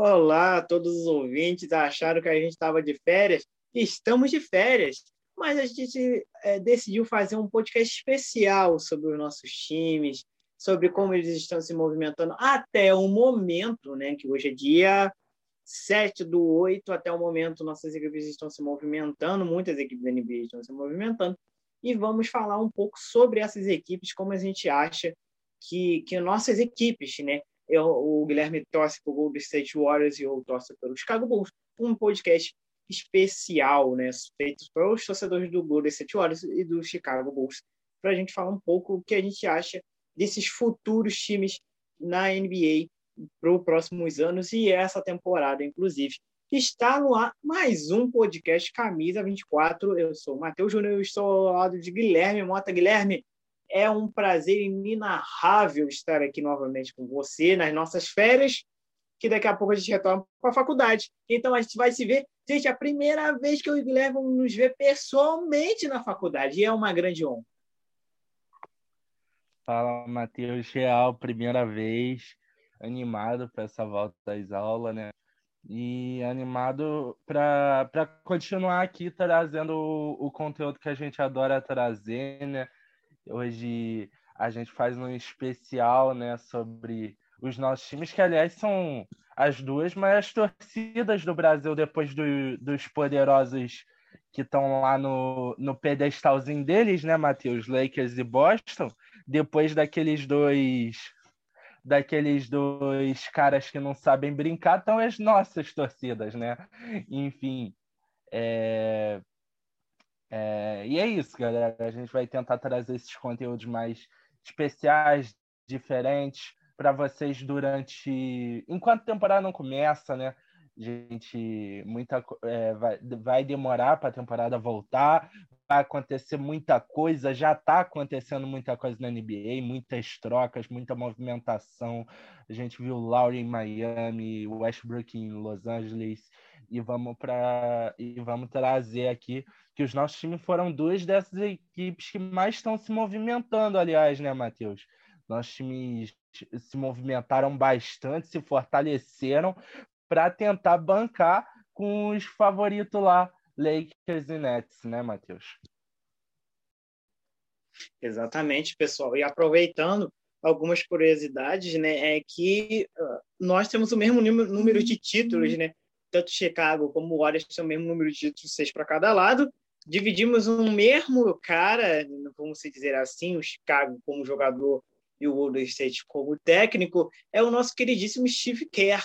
Olá, todos os ouvintes acharam que a gente estava de férias? Estamos de férias, mas a gente é, decidiu fazer um podcast especial sobre os nossos times, sobre como eles estão se movimentando até o momento, né? Que hoje é dia 7 do 8, até o momento nossas equipes estão se movimentando, muitas equipes da NBA estão se movimentando, e vamos falar um pouco sobre essas equipes, como a gente acha que, que nossas equipes, né? Eu, o Guilherme torce para o Golden State Warriors e eu torço pelo Chicago Bulls. Um podcast especial, né? Feito para os torcedores do Golden State Warriors e do Chicago Bulls, para a gente falar um pouco o que a gente acha desses futuros times na NBA para os próximos anos e essa temporada, inclusive. Está no ar mais um podcast Camisa 24. Eu sou o Matheus Júnior e estou ao lado de Guilherme Mota. Guilherme, é um prazer inenarrável estar aqui novamente com você nas nossas férias, que daqui a pouco a gente retorna para a faculdade. Então a gente vai se ver. Gente, é a primeira vez que eu e o Guilherme nos ver pessoalmente na faculdade. E é uma grande honra. Fala, Matheus. Real, primeira vez. Animado para essa volta às aulas, né? E animado para continuar aqui trazendo o, o conteúdo que a gente adora trazer, né? Hoje a gente faz um especial, né, sobre os nossos times, que aliás são as duas maiores torcidas do Brasil depois do, dos poderosos que estão lá no, no pedestalzinho deles, né, Matheus? Lakers e Boston. Depois daqueles dois daqueles dois caras que não sabem brincar, estão as nossas torcidas, né? Enfim, é... É, e é isso, galera. A gente vai tentar trazer esses conteúdos mais especiais, diferentes, para vocês durante. Enquanto a temporada não começa, né? Gente, muita é, vai, vai demorar para a temporada voltar, vai acontecer muita coisa, já está acontecendo muita coisa na NBA, muitas trocas, muita movimentação. A gente viu Laurie em Miami, Westbrook em Los Angeles, e vamos para e vamos trazer aqui que os nossos times foram duas dessas equipes que mais estão se movimentando, aliás, né, Matheus? Nossos times se movimentaram bastante, se fortaleceram para tentar bancar com os favoritos lá, Lakers e Nets, né, Matheus? Exatamente, pessoal. E aproveitando algumas curiosidades, né, é que uh, nós temos o mesmo número de títulos, né? Tanto Chicago como o Warriors têm o mesmo número de títulos, seis para cada lado, dividimos um mesmo cara, vamos dizer assim, o Chicago como jogador e o Golden State como técnico, é o nosso queridíssimo Steve Kerr,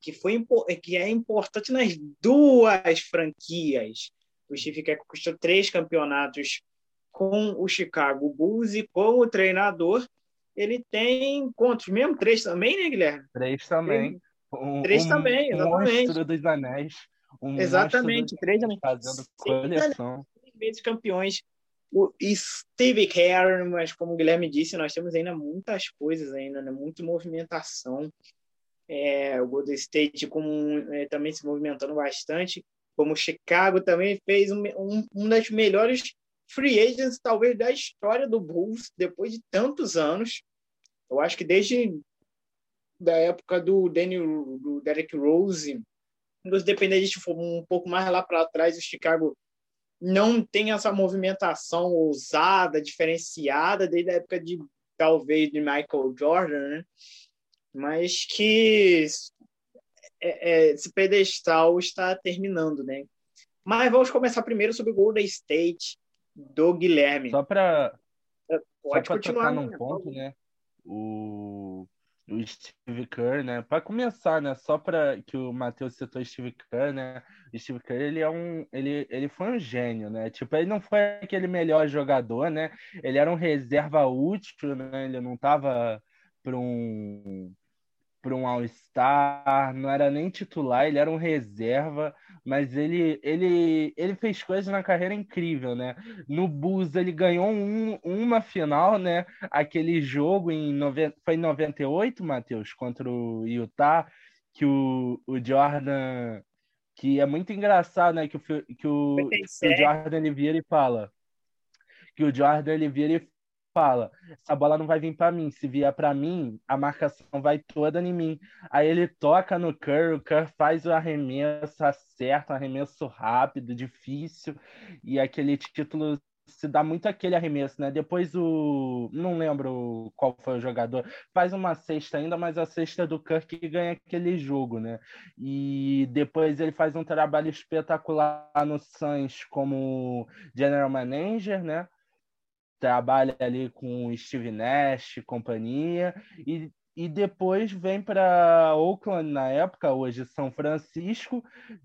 que, foi, que é importante nas duas franquias. O Steve Kerr conquistou três campeonatos com o Chicago Bulls e como treinador, ele tem quantos mesmo? Três também, né, Guilherme? Três também. Um, três um, também, exatamente. Um dos anéis. Um Exatamente, três fazendo coleção. vezes campeões. O Steve Kerr, mas como o Guilherme disse, nós temos ainda muitas coisas ainda, né? muita movimentação. É, o Golden State como, é, também se movimentando bastante, como o Chicago também fez um, um, um das melhores free agents, talvez, da história do Bulls, depois de tantos anos. Eu acho que desde da época do Daniel, do Derek Rose, dos dependentes for um pouco mais lá para trás, o Chicago não tem essa movimentação ousada, diferenciada, desde a época de talvez de Michael Jordan, né? Mas que é, é, esse pedestal está terminando, né? Mas vamos começar primeiro sobre o Golden State do Guilherme. Só para pode só continuar num né? ponto, né? O o Steve Kerr, né? Para começar, né? Só para que o Matheus citou Steve Kerr, né? O Steve Kerr, ele é um, ele, ele foi um gênio, né? Tipo, ele não foi aquele melhor jogador, né? Ele era um reserva útil, né? Ele não tava para um para um All-Star, não era nem titular, ele era um reserva, mas ele, ele, ele fez coisas na carreira incrível, né? No Bulls ele ganhou um, uma final, né? Aquele jogo em noven... foi em 98, Matheus, contra o Utah, que o, o Jordan que é muito engraçado, né, que o, que o, que o Jordan ele vira e fala que o Jordan ele vira e fala: essa bola não vai vir para mim. Se vier para mim, a marcação vai toda em mim. Aí ele toca no Curry, o Curry faz o arremesso, acerta, um arremesso rápido, difícil, e aquele título se dá muito aquele arremesso, né? Depois o. Não lembro qual foi o jogador. Faz uma cesta ainda, mas a cesta do Kirk ganha aquele jogo, né? E depois ele faz um trabalho espetacular no Suns como general manager, né? Trabalha ali com Steve Nash e companhia. E e depois vem para Oakland na época, hoje São Francisco,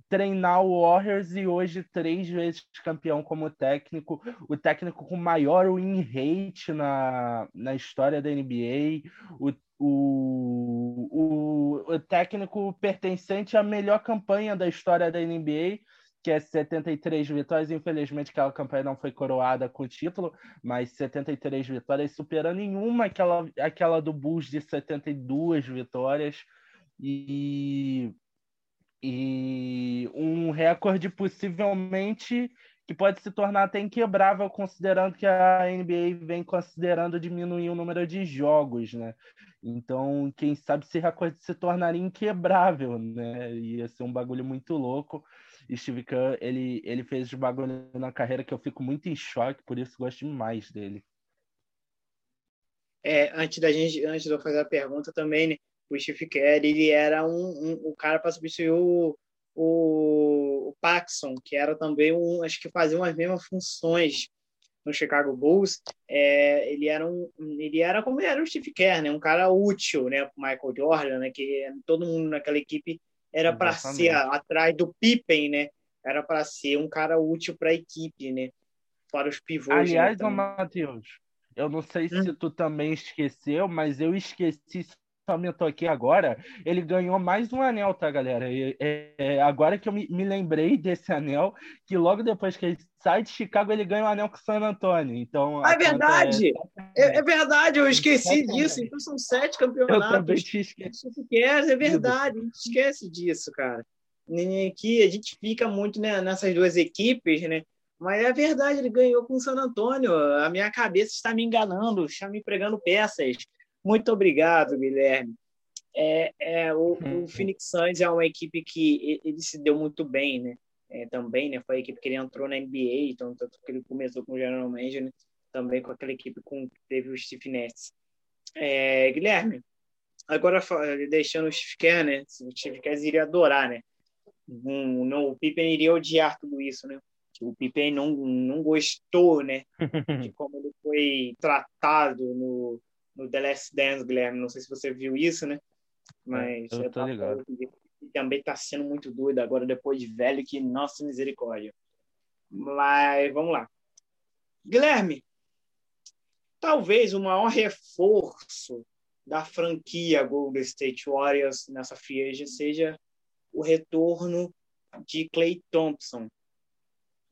treinar o Warriors e hoje três vezes campeão como técnico, o técnico com maior win rate na, na história da NBA, o, o, o, o técnico pertencente à melhor campanha da história da NBA, que é 73 vitórias. Infelizmente, aquela campanha não foi coroada com o título, mas 73 vitórias, superando nenhuma aquela, aquela do Bulls de 72 vitórias. E, e um recorde possivelmente que pode se tornar até inquebrável, considerando que a NBA vem considerando diminuir o número de jogos, né? Então, quem sabe esse recorde se tornaria inquebrável, né? Ia ser um bagulho muito louco. Steve Kerr, ele, ele fez de bagulho na carreira que eu fico muito em choque, por isso gosto demais dele. É, antes da gente, antes de eu fazer a pergunta também, né, o Steve Kerr, ele era um, um, um cara para substituir o, o, o Paxson, que era também um, acho que fazia as mesmas funções no Chicago Bulls. É, ele era um, ele era como era o Steve Kerr, né, um cara útil, né, para Michael Jordan, né, que todo mundo naquela equipe era para ser atrás do Pippen, né? Era para ser um cara útil para a equipe, né? Para os pivôs. Né, Aliás, né, Matheus, eu não sei hum. se tu também esqueceu, mas eu esqueci comentou aqui agora, ele ganhou mais um anel, tá, galera? E, é, agora que eu me, me, lembrei desse anel, que logo depois que ele sai de Chicago, ele ganha um anel com o San Antônio. Então, ah, é verdade! É... É, é... verdade, eu esqueci disso. Então são sete campeonatos. Eu também te esqueci. É verdade, a gente esquece disso, cara. Aqui a gente fica muito né, nessas duas equipes, né? Mas é verdade, ele ganhou com o San Antônio. A minha cabeça está me enganando, está me pregando peças. Muito obrigado, Guilherme. É, é, o, o, uhum. Phoenix Suns é uma equipe que ele se deu muito bem, né? É, também, né? Foi a equipe que ele entrou na NBA, então tanto que ele começou com o General Manager, né? também com aquela equipe com teve o Steve Ness. É, Guilherme, agora deixando o Steve Kerr, né? O Steve Kerr iria adorar, né? Um, não, o Pippen iria odiar tudo isso, né? O Pippen não, não gostou, né? De como ele foi tratado no, no The Last Dance, Guilherme. Não sei se você viu isso, né? Mas eu tô ligado. também está sendo muito doido agora, depois de velho, que nossa misericórdia. Mas vamos lá. Guilherme, talvez o maior reforço da franquia Golden State Warriors nessa free seja o retorno de Clay Thompson,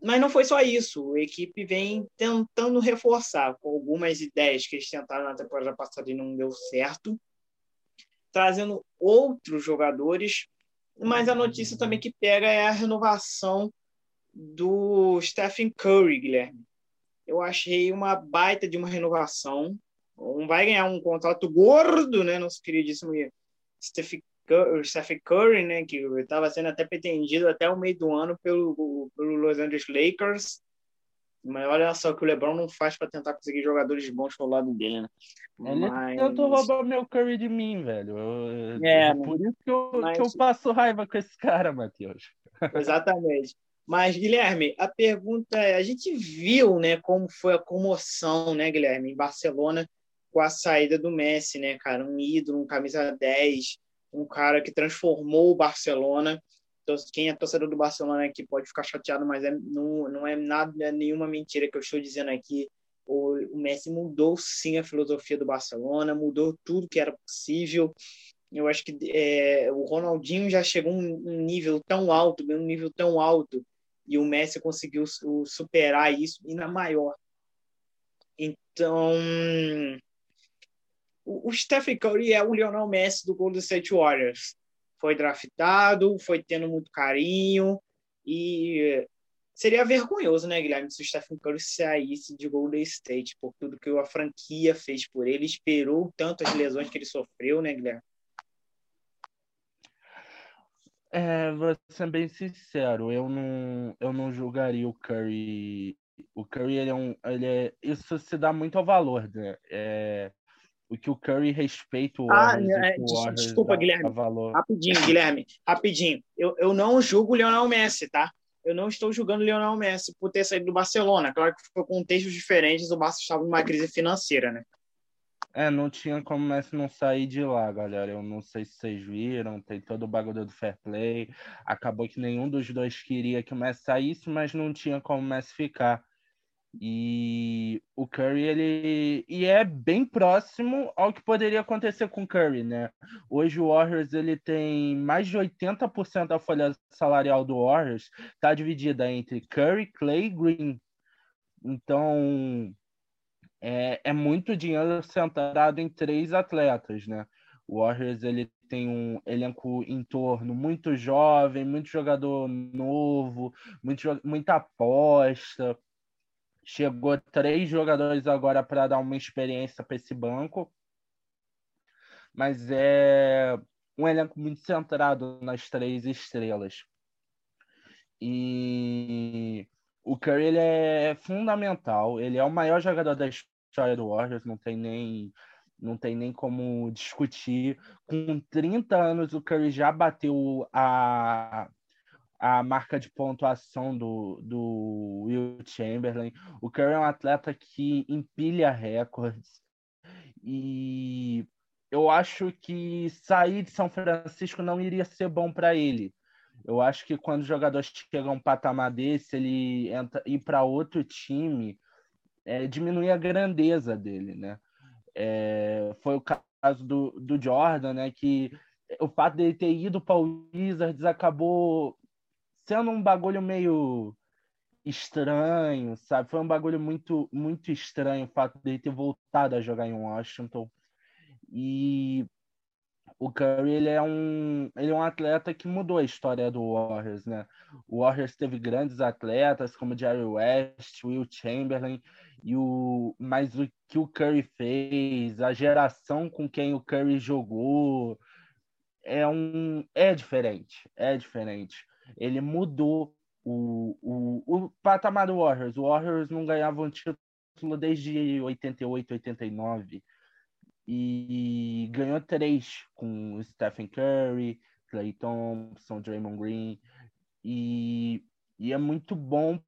mas não foi só isso. A equipe vem tentando reforçar com algumas ideias que eles tentaram na temporada passada e não deu certo, trazendo outros jogadores. Mas a notícia também que pega é a renovação do Stephen Curry, Guilherme. Eu achei uma baita de uma renovação. Um vai ganhar um contrato gordo, né? Nosso queridíssimo Stephen o Stephen Curry, né, que estava sendo até pretendido até o meio do ano pelo, pelo Los Angeles Lakers. Mas olha só o que o LeBron não faz para tentar conseguir jogadores bons pro lado dele, né? Ele mas... tentou roubar meu Curry de mim, velho. é, é por isso que eu, mas... que eu passo raiva com esse cara, Matheus. Exatamente. Mas, Guilherme, a pergunta é: a gente viu né, como foi a comoção, né, Guilherme, em Barcelona com a saída do Messi, né, cara? Um ídolo, um camisa 10, um cara que transformou o Barcelona. Então, quem é torcedor do Barcelona aqui pode ficar chateado, mas é, não, não é nada, é nenhuma mentira que eu estou dizendo aqui. O, o Messi mudou sim a filosofia do Barcelona, mudou tudo que era possível. Eu acho que é, o Ronaldinho já chegou um, um nível tão alto, um nível tão alto, e o Messi conseguiu superar isso e na maior. Então, o, Stephen Curry é o Lionel Messi do Golden State Warriors. Foi draftado, foi tendo muito carinho e Seria vergonhoso, né, Guilherme, se o Stephen Curry saísse de Golden State por tudo que a franquia fez por ele, esperou tanto as lesões que ele sofreu, né, Guilherme? É, vou ser bem sincero, eu não, eu não julgaria o Curry. O Curry, ele é um. Ele é, isso se dá muito ao valor, né? É, o que o Curry respeita o ah, é, o Desculpa, Guilherme. Rapidinho, Guilherme. Rapidinho. Eu, eu não julgo o Lionel Messi, tá? Eu não estou julgando o Lionel Messi por ter saído do Barcelona. Claro que foi contextos diferentes, o Barça estava numa crise financeira, né? É, não tinha como o Messi não sair de lá, galera. Eu não sei se vocês viram, tem todo o bagulho do fair play. Acabou que nenhum dos dois queria que o Messi saísse, mas não tinha como o Messi ficar. E o Curry, ele e é bem próximo ao que poderia acontecer com o Curry, né? Hoje o Warriors ele tem mais de 80% da folha salarial do Warriors está dividida entre Curry, Clay e Green. Então, é, é muito dinheiro centrado em três atletas, né? O Warriors ele tem um elenco em torno muito jovem, muito jogador novo, muito, muita aposta. Chegou três jogadores agora para dar uma experiência para esse banco. Mas é um elenco muito centrado nas três estrelas. E o Curry ele é fundamental, ele é o maior jogador da história do Warriors, não tem nem não tem nem como discutir. Com 30 anos, o Curry já bateu a, a marca de pontuação do, do Will Chamberlain. O Curry é um atleta que empilha recordes. E eu acho que sair de São Francisco não iria ser bom para ele. Eu acho que quando o jogador chega a um patamar desse, ele entra, ir para outro time, é, diminuir a grandeza dele, né? É, foi o caso do, do Jordan, né? Que o fato dele ter ido para o Wizards acabou sendo um bagulho meio estranho, sabe? Foi um bagulho muito muito estranho o fato dele ter voltado a jogar em Washington. E o Curry ele é um ele é um atleta que mudou a história do Warriors, né? O Warriors teve grandes atletas como Jerry West, Will Chamberlain e o mas o que o Curry fez, a geração com quem o Curry jogou é um é diferente, é diferente. Ele mudou o, o, o patamar do Warriors. O Warriors não ganhava um título desde 88, 89 e ganhou três com Stephen Curry, Clay Thompson, Draymond Green e, e é muito bom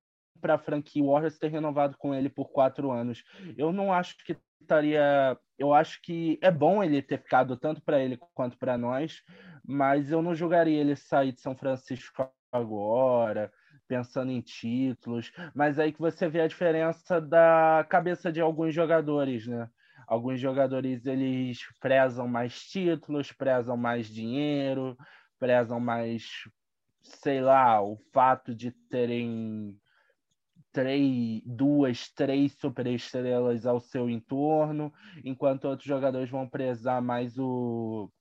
para a franquia Warriors ter renovado com ele por quatro anos. Eu não acho que estaria. Eu acho que é bom ele ter ficado tanto para ele quanto para nós, mas eu não julgaria ele sair de São Francisco agora, pensando em títulos. Mas aí que você vê a diferença da cabeça de alguns jogadores, né? Alguns jogadores eles prezam mais títulos, prezam mais dinheiro, prezam mais, sei lá, o fato de terem três, duas, três superestrelas ao seu entorno, enquanto outros jogadores vão prezar mais o,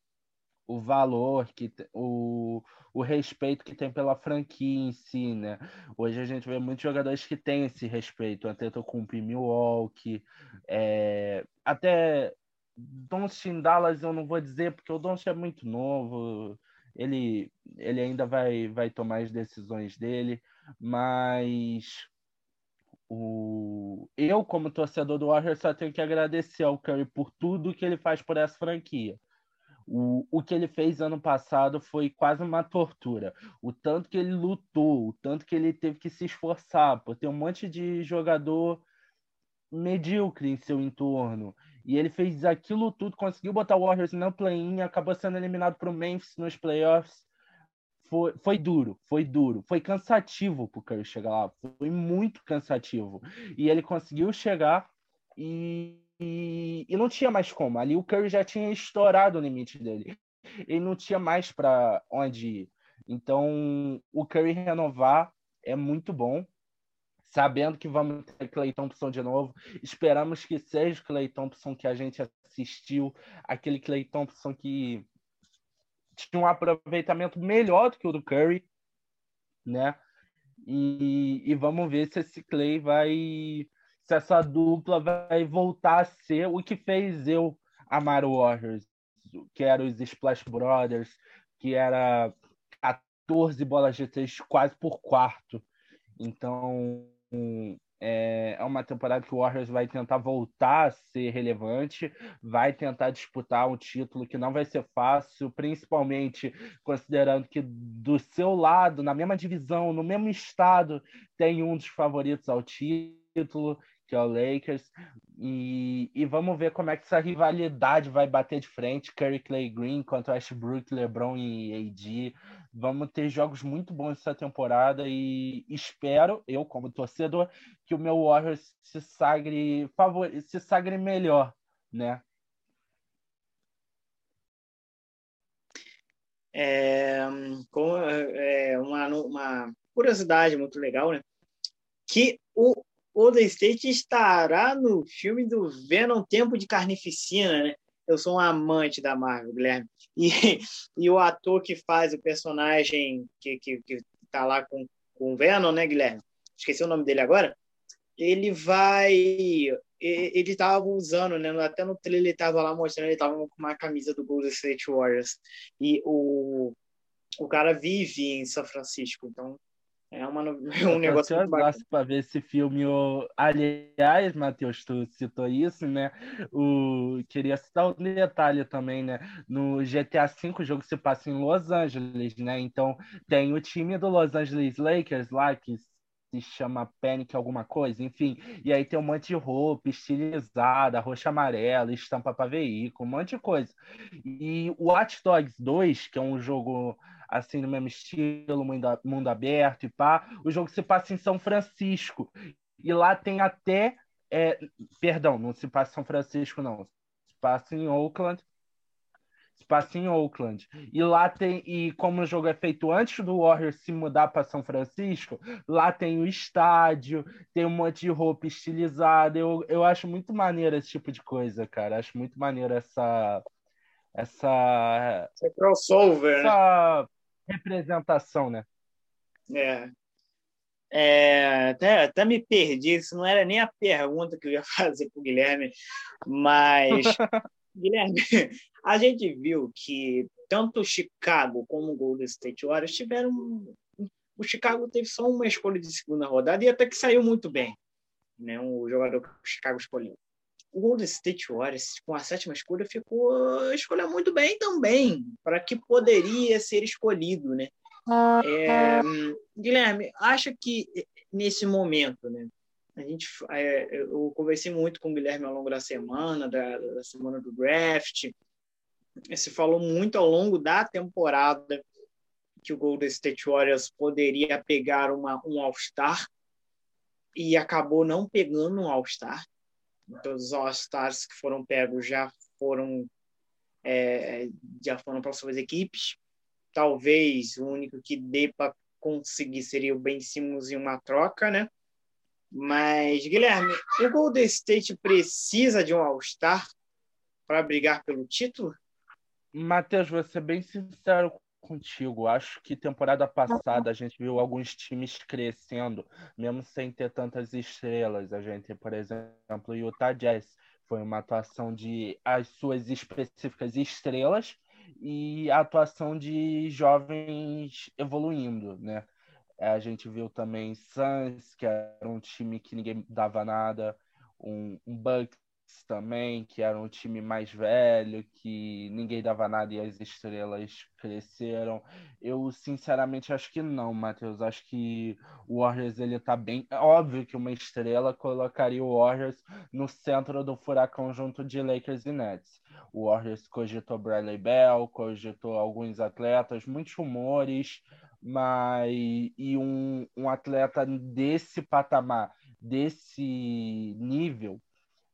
o valor, que, o, o respeito que tem pela franquia em si, né? Hoje a gente vê muitos jogadores que têm esse respeito, até em Milwaukee, é, até Doncic Dallas eu não vou dizer, porque o Doncic é muito novo, ele, ele ainda vai, vai tomar as decisões dele, mas o... eu, como torcedor do Warriors, só tenho que agradecer ao Curry por tudo que ele faz por essa franquia. O, o que ele fez ano passado foi quase uma tortura. O tanto que ele lutou, o tanto que ele teve que se esforçar, por ter um monte de jogador medíocre em seu entorno. E ele fez aquilo tudo, conseguiu botar o Warriors no play-in, acabou sendo eliminado para o Memphis nos playoffs foi, foi duro, foi duro, foi cansativo pro Curry chegar lá, foi muito cansativo. E ele conseguiu chegar e, e, e não tinha mais como. Ali o Curry já tinha estourado o limite dele. Ele não tinha mais para onde ir. Então, o Curry renovar é muito bom, sabendo que vamos ter Clay Thompson de novo. Esperamos que seja o Clay Thompson que a gente assistiu, aquele Clay Thompson que tinha um aproveitamento melhor do que o do Curry, né? E, e vamos ver se esse Clay vai. Se essa dupla vai voltar a ser o que fez eu amar o Warriors, que era os Splash Brothers, que era 14 bolas de três quase por quarto. Então, é, é uma temporada que o Warriors vai tentar voltar a ser relevante, vai tentar disputar um título que não vai ser fácil, principalmente considerando que do seu lado, na mesma divisão, no mesmo estado, tem um dos favoritos ao título, que é o Lakers. E, e vamos ver como é que essa rivalidade vai bater de frente, Curry Clay Green contra Westbrook, LeBron e AD. Vamos ter jogos muito bons essa temporada e espero, eu como torcedor, que o meu Warriors se sagre, favor, se sagre melhor, né? É, com, é uma, uma curiosidade muito legal, né? Que Golden State estará no filme do Venom Tempo de Carnificina, né? Eu sou um amante da Marvel, Guilherme. E, e o ator que faz o personagem que, que, que tá lá com, com o Venom, né, Guilherme? Esqueci o nome dele agora. Ele vai. Ele estava usando, né? Até no trailer ele estava lá mostrando, ele estava com uma camisa do Golden State Warriors. E o, o cara vive em São Francisco, então é, uma, um negócio muito bacana. para ver esse filme. O... Aliás, Matheus, tu citou isso, né? O... Queria citar um detalhe também, né? No GTA V o jogo se passa em Los Angeles, né? Então tem o time do Los Angeles Lakers lá, que se chama Panic alguma coisa, enfim. E aí tem um monte de roupa estilizada, roxa amarela, estampa para veículo, um monte de coisa. E o Watch Dogs 2, que é um jogo assim no mesmo estilo, mundo, mundo aberto e pá, o jogo se passa em São Francisco. E lá tem até é, perdão, não se passa em São Francisco não. Se passa em Oakland passa em Oakland. E lá tem, e como o jogo é feito antes do Warriors se mudar para São Francisco, lá tem o estádio, tem um monte de roupa estilizada. Eu, eu acho muito maneiro esse tipo de coisa, cara. Acho muito maneiro essa. Essa. Essa crossover. Essa né? Representação, né? É. É, até, até me perdi, isso não era nem a pergunta que eu ia fazer para o Guilherme, mas Guilherme, a gente viu que tanto Chicago como o Golden State Warriors tiveram. O Chicago teve só uma escolha de segunda rodada e até que saiu muito bem, né? O jogador que o Chicago escolheu. O Golden State Warriors, com a sétima escolha, ficou escolheu muito bem também, para que poderia ser escolhido, né? É, Guilherme, acha que nesse momento, né? A gente, é, eu conversei muito com o Guilherme ao longo da semana, da, da semana do draft. Se falou muito ao longo da temporada que o Golden State Warriors poderia pegar uma, um All-Star e acabou não pegando um All-Star. Então, os All-Stars que foram pegos já foram é, já foram para suas equipes. Talvez o único que dê para conseguir seria o Ben Simmons em uma troca, né? Mas, Guilherme, o Golden State precisa de um All-Star para brigar pelo título? Matheus, vou ser bem sincero contigo. Acho que temporada passada a gente viu alguns times crescendo, mesmo sem ter tantas estrelas. A gente, por exemplo, o Utah Jazz foi uma atuação de as suas específicas estrelas e a atuação de jovens evoluindo, né? É, a gente viu também Suns, que era um time que ninguém dava nada, um, um Bucks também, que era um time mais velho, que ninguém dava nada e as estrelas cresceram. Eu sinceramente acho que não, Matheus. Acho que o Warriors ele tá bem. É óbvio que uma estrela colocaria o Warriors no centro do furacão junto de Lakers e Nets. O Warriors cogitou Bradley Bell, cogitou alguns atletas, muitos rumores mas e um, um atleta desse patamar, desse nível,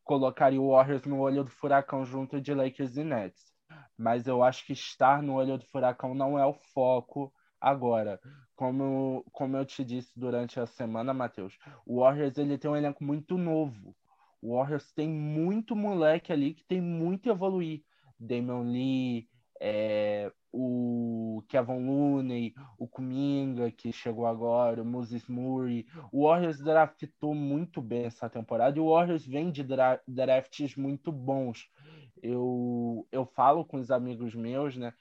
colocaria o Warriors no olho do furacão junto de Lakers e Nets. Mas eu acho que estar no olho do furacão não é o foco agora. Como, como eu te disse durante a semana, Matheus, o Warriors ele tem um elenco muito novo. O Warriors tem muito moleque ali que tem muito a evoluir. Damon Lee, é, o Kevin Looney, o Kuminga, que chegou agora, o Moses Murray. O Warriors draftou muito bem essa temporada e o Warriors vem de dra drafts muito bons. Eu, eu falo com os amigos meus, né?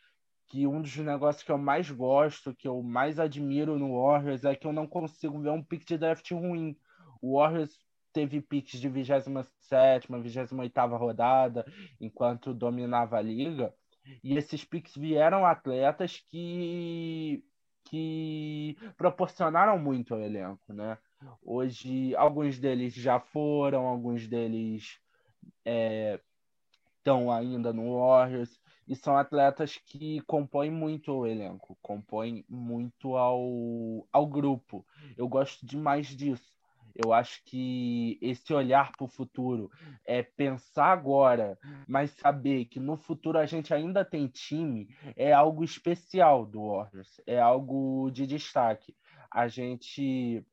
Que um dos negócios que eu mais gosto, que eu mais admiro no Warriors é que eu não consigo ver um pick de draft ruim. O Warriors teve picks de 27, 28 rodada, enquanto dominava a liga. E esses picks vieram atletas que, que proporcionaram muito ao elenco, né? Hoje, alguns deles já foram, alguns deles estão é, ainda no Warriors, e são atletas que compõem muito o elenco, compõem muito ao, ao grupo. Eu gosto demais disso. Eu acho que esse olhar para o futuro é pensar agora, mas saber que no futuro a gente ainda tem time é algo especial do Warriors, é algo de destaque. A gente,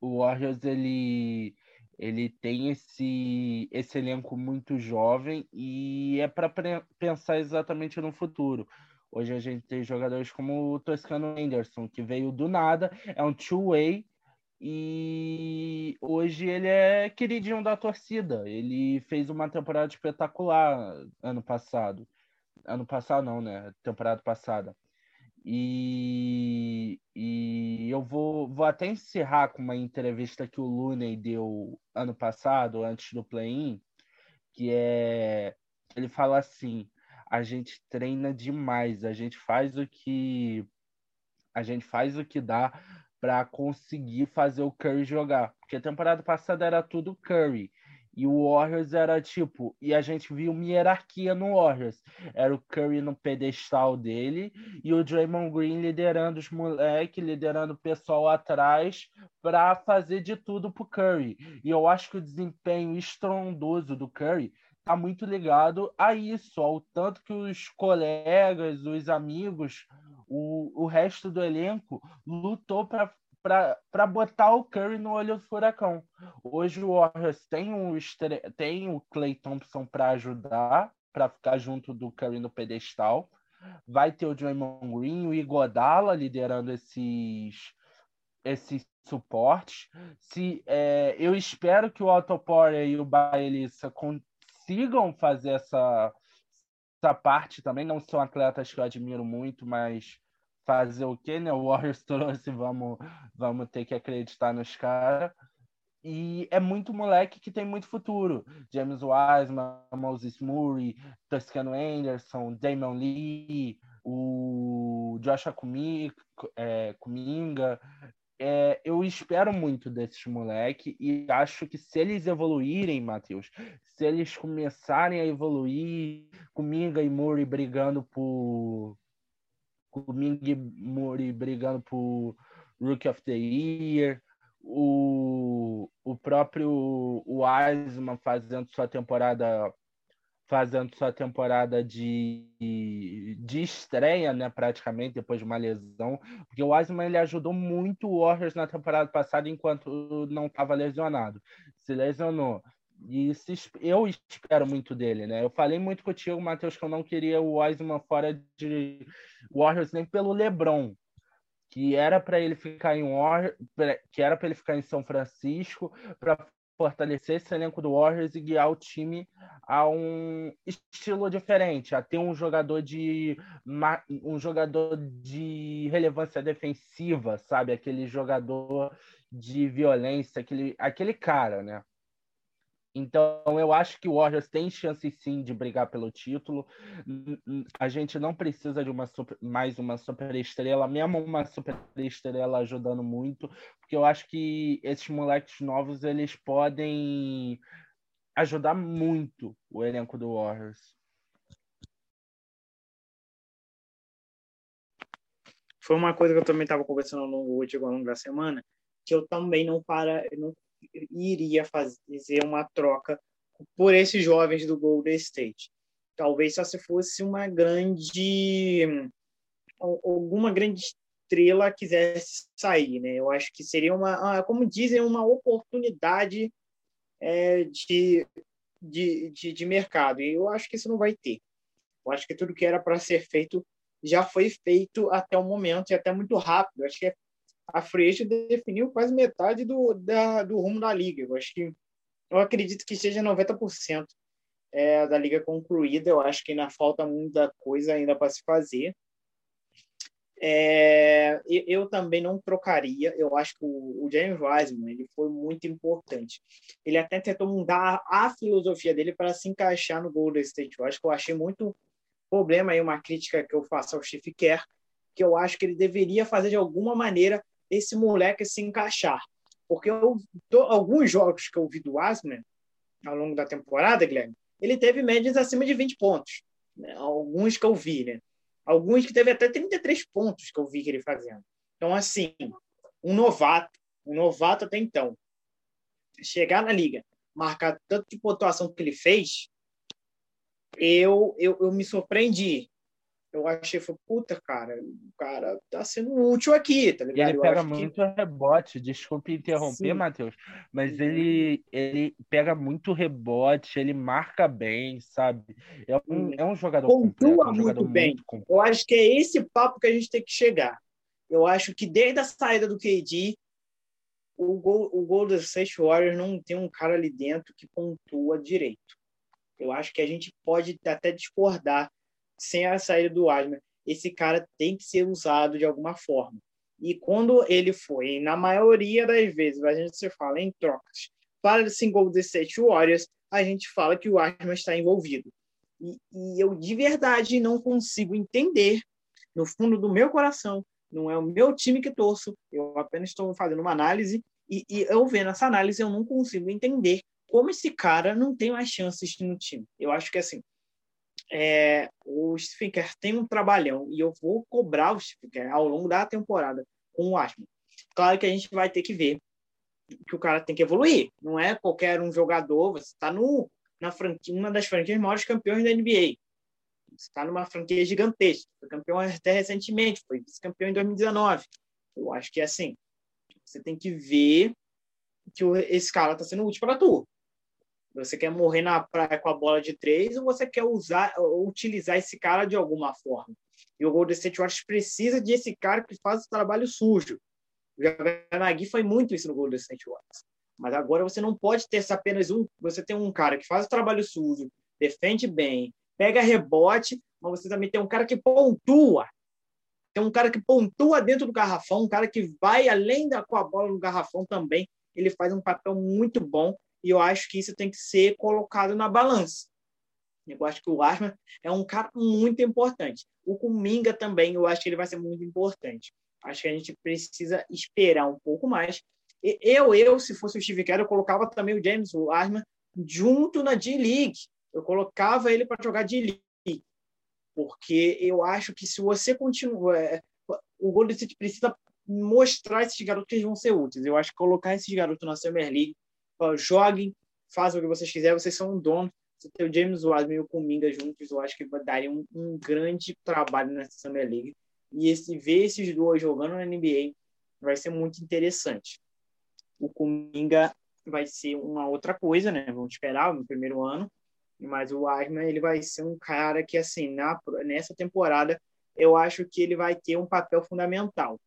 o Warriors ele ele tem esse esse elenco muito jovem e é para pensar exatamente no futuro. Hoje a gente tem jogadores como o Toscano Anderson, que veio do nada, é um two-way e hoje ele é queridinho da torcida. Ele fez uma temporada espetacular ano passado. Ano passado não, né? Temporada passada. E, e eu vou, vou até encerrar com uma entrevista que o Looney deu ano passado, antes do play-in, que é ele fala assim: a gente treina demais, a gente faz o que a gente faz o que dá para conseguir fazer o Curry jogar. Porque a temporada passada era tudo Curry. E o Warriors era tipo, e a gente viu uma hierarquia no Warriors. Era o Curry no pedestal dele e o Draymond Green liderando os moleques, liderando o pessoal atrás para fazer de tudo pro Curry. E eu acho que o desempenho estrondoso do Curry tá muito ligado a isso, ao tanto que os colegas, os amigos o, o resto do elenco lutou para botar o Curry no olho do furacão. Hoje o Warriors tem, um estre... tem o Clay Thompson para ajudar, para ficar junto do Curry no pedestal. Vai ter o Draymond Green, o Igodala liderando esses, esses suportes. Se, é, eu espero que o Otto Porter e o Baelissa consigam fazer essa, essa parte também. Não são atletas que eu admiro muito, mas fazer o quê, né? O Warriors trouxe, vamos, vamos ter que acreditar nos caras. E é muito moleque que tem muito futuro. James Wiseman, Moses Murray, Toscano Anderson, Damon Lee, o Joshua Kuminga, é, Kuminga. É, eu espero muito desses moleques e acho que se eles evoluírem, Matheus, se eles começarem a evoluir, Kuminga e Murray brigando por, o Ming Mori brigando por Rookie of the Year, o, o próprio Wiseman fazendo sua temporada fazendo sua temporada de, de estreia, né, praticamente, depois de uma lesão, porque o Wiseman ele ajudou muito o Warriors na temporada passada enquanto não estava lesionado. Se lesionou, e se, eu espero muito dele, né? Eu falei muito contigo, Matheus, que eu não queria o Wiseman fora de Warriors nem pelo LeBron, que era para ele ficar em Warriors, que era para ele ficar em São Francisco para fortalecer esse elenco do Warriors e guiar o time a um estilo diferente, a ter um jogador de um jogador de relevância defensiva, sabe? Aquele jogador de violência, aquele aquele cara, né? Então, eu acho que o Warriors tem chance sim de brigar pelo título. A gente não precisa de uma super, mais uma super estrela, mesmo uma super estrela ajudando muito, porque eu acho que esses moleques novos eles podem ajudar muito o elenco do Warriors. Foi uma coisa que eu também estava conversando ao longo da semana, que eu também não para, não iria fazer uma troca por esses jovens do Golden State. Talvez só se fosse uma grande alguma grande estrela quisesse sair, né? Eu acho que seria uma, como dizem, uma oportunidade é, de, de, de, de mercado. E eu acho que isso não vai ter. Eu acho que tudo que era para ser feito já foi feito até o momento e até muito rápido. Eu acho que a Free definiu quase metade do, da, do rumo da liga. Eu acho que eu acredito que seja 90% é, da liga concluída. Eu acho que ainda falta muita coisa ainda para se fazer. É, eu também não trocaria. Eu acho que o, o James Wiseman ele foi muito importante. Ele até tentou mudar a filosofia dele para se encaixar no Golden State. Eu acho que eu achei muito problema aí uma crítica que eu faço ao Steve Kerr, que eu acho que ele deveria fazer de alguma maneira esse moleque se encaixar. Porque eu, alguns jogos que eu vi do Wiseman ao longo da temporada, Guilherme, ele teve médias acima de 20 pontos. Né? Alguns que eu vi, né? Alguns que teve até 33 pontos que eu vi que ele fazendo. Então, assim, um novato, um novato até então, chegar na liga, marcar tanto de pontuação que ele fez, eu, eu, eu me surpreendi eu achei, foi, puta, cara, o cara tá sendo útil aqui, tá ligado? Ele pega muito que... rebote, desculpe interromper, Matheus, mas uhum. ele, ele pega muito rebote, ele marca bem, sabe? É um, é um jogador Pontua completo, é um jogador muito bem. Muito eu acho que é esse papo que a gente tem que chegar. Eu acho que desde a saída do KD, o, gol, o Golden State Warriors não tem um cara ali dentro que pontua direito. Eu acho que a gente pode até discordar sem a saída do Asma, esse cara tem que ser usado de alguma forma. E quando ele foi, na maioria das vezes, a gente se fala em trocas para o single The State Warriors, a gente fala que o Asma está envolvido. E, e, eu de verdade não consigo entender, no fundo do meu coração, não é o meu time que torço, eu apenas estou fazendo uma análise, e, e eu vendo essa análise, eu não consigo entender como esse cara não tem mais chances no time. Eu acho que assim, é, o Stephen Kerr tem um trabalhão e eu vou cobrar o Stephen Kerr ao longo da temporada com o Ashman. Claro que a gente vai ter que ver que o cara tem que evoluir. Não é qualquer um jogador. Você está na franquia, uma das franquias maiores campeões da NBA. Você está numa franquia gigantesca. Foi campeão até recentemente, foi vice-campeão em 2019. Eu acho que é assim. Você tem que ver que esse cara está sendo útil para tu. Você quer morrer na praia com a bola de três ou você quer usar utilizar esse cara de alguma forma? E o Golden State Warriors precisa desse cara que faz o trabalho sujo. O Javanagui foi muito isso no Golden State Warriors. Mas agora você não pode ter apenas um. Você tem um cara que faz o trabalho sujo, defende bem, pega rebote, mas você também tem um cara que pontua. Tem um cara que pontua dentro do garrafão, um cara que vai além da com a bola no garrafão também. Ele faz um papel muito bom e eu acho que isso tem que ser colocado na balança. Eu acho que o Asma é um cara muito importante. O Kuminga também, eu acho que ele vai ser muito importante. Acho que a gente precisa esperar um pouco mais. Eu, eu se fosse o Steve Kerr, eu colocava também o James Asma junto na D-League. Eu colocava ele para jogar D-League. Porque eu acho que se você continua... É, o Golden State precisa mostrar esses garotos que eles vão ser úteis. Eu acho que colocar esses garotos na Summer League joguem, façam o que vocês quiserem, vocês são um dono. Se ter o James Wiseman e o Kuminga juntos, eu acho que daria um, um grande trabalho nessa Summer League. E esse, ver esses dois jogando na NBA vai ser muito interessante. O Kuminga vai ser uma outra coisa, né? Vamos esperar no primeiro ano. Mas o Wiseman, ele vai ser um cara que, assim, na, nessa temporada, eu acho que ele vai ter um papel fundamental.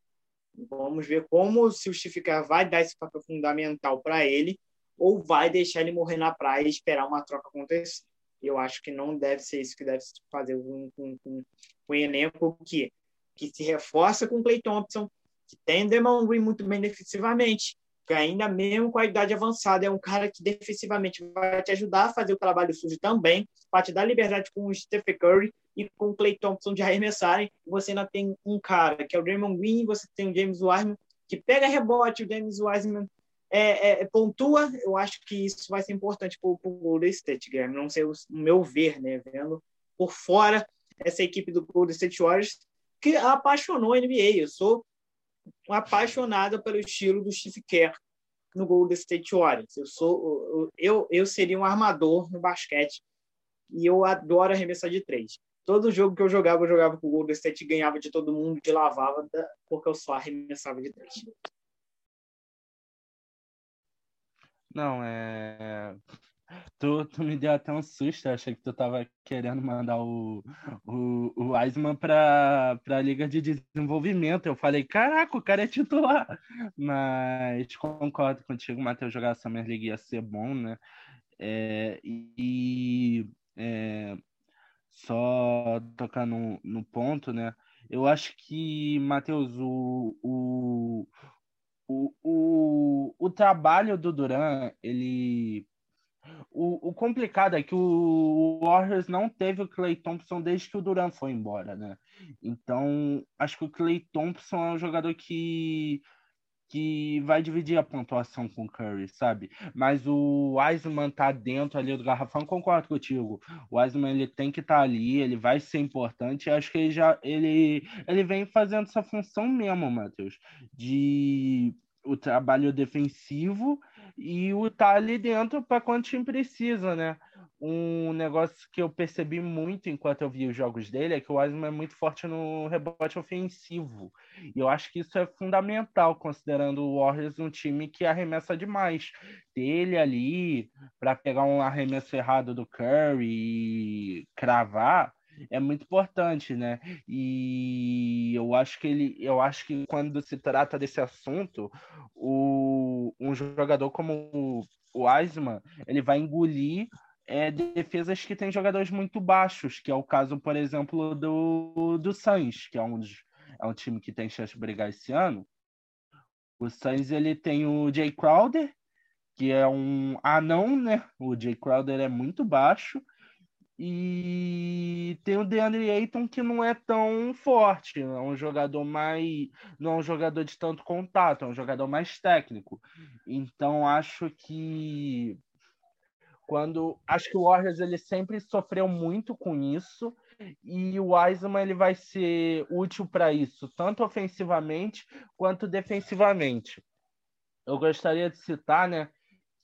Vamos ver como se Steve vai dar esse papel fundamental para ele ou vai deixar ele morrer na praia e esperar uma troca acontecer. Eu acho que não deve ser isso que deve fazer com, o elenco que, que se reforça com o Clay Thompson, que tem Demon Green muito bem defensivamente, que ainda mesmo com a idade avançada é um cara que defensivamente vai te ajudar a fazer o trabalho sujo também, para te dar liberdade com o Stephen Curry e com o Clay Thompson de arremessarem. Você ainda tem um cara que é o Draymond Green, você tem o James Wiseman, que pega rebote, o James Wiseman é, é, pontua, eu acho que isso vai ser importante para o Golden State, Guilherme. Não sei o meu ver, né? Vendo por fora essa equipe do Golden State Warriors que apaixonou a NBA. Eu sou apaixonado pelo estilo do Steve Kerr no Golden State Warriors. Eu sou eu, eu seria um armador no basquete e eu adoro arremessar de três. Todo jogo que eu jogava, eu jogava com o Golden State e ganhava de todo mundo, que lavava, porque eu só arremessava de três. Não, é. Tu, tu me deu até um susto, eu achei que tu tava querendo mandar o, o, o Wiseman para a Liga de Desenvolvimento. Eu falei, caraca, o cara é titular. Mas concordo contigo, Matheus, jogar a Summer League ia ser bom, né? É, e é, só tocar no, no ponto, né? Eu acho que, Matheus, o, o, o, o, o trabalho do Duran, ele o, o, complicado é que o Warriors não teve o Clay Thompson desde que o Durant foi embora, né? Então, acho que o Clay Thompson é um jogador que que vai dividir a pontuação com o Curry, sabe? Mas o Wiseman tá dentro ali do garrafão, concordo contigo. O Wiseman ele tem que estar tá ali, ele vai ser importante. Acho que ele já ele ele vem fazendo essa função mesmo, Matheus, de o trabalho defensivo e o tá ali dentro para quando o time precisa, né? Um negócio que eu percebi muito enquanto eu vi os jogos dele é que o Wiseman é muito forte no rebote ofensivo. E eu acho que isso é fundamental, considerando o Warriors um time que arremessa demais. Ter ele ali para pegar um arremesso errado do Curry e cravar é muito importante, né? E eu acho que ele, eu acho que quando se trata desse assunto, o, um jogador como o Wiseman, ele vai engolir é, defesas que tem jogadores muito baixos, que é o caso, por exemplo, do, do Suns, que é um, é um time que tem chance de brigar esse ano. O Suns ele tem o Jay Crowder, que é um anão, né? O Jay Crowder é muito baixo e tem o DeAndre Ayton que não é tão forte, é um jogador mais. não é um jogador de tanto contato, é um jogador mais técnico. Então acho que quando acho que o Warriors ele sempre sofreu muito com isso e o Wiseman ele vai ser útil para isso, tanto ofensivamente quanto defensivamente. Eu gostaria de citar, né,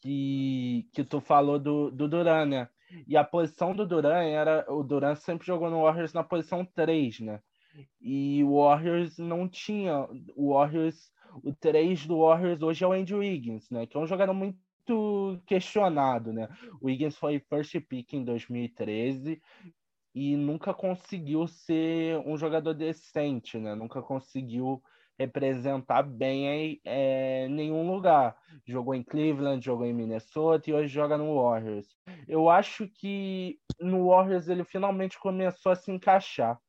que, que tu falou do, do Duran, né? E a posição do Duran era. O Duran sempre jogou no Warriors na posição 3, né? E o Warriors não tinha. O Warriors. O 3 do Warriors hoje é o Andrew Wiggins, né? Que é um jogador muito questionado, né? O Wiggins foi first pick em 2013 e nunca conseguiu ser um jogador decente, né? Nunca conseguiu representar bem é, nenhum lugar. Jogou em Cleveland, jogou em Minnesota e hoje joga no Warriors. Eu acho que no Warriors ele finalmente começou a se encaixar.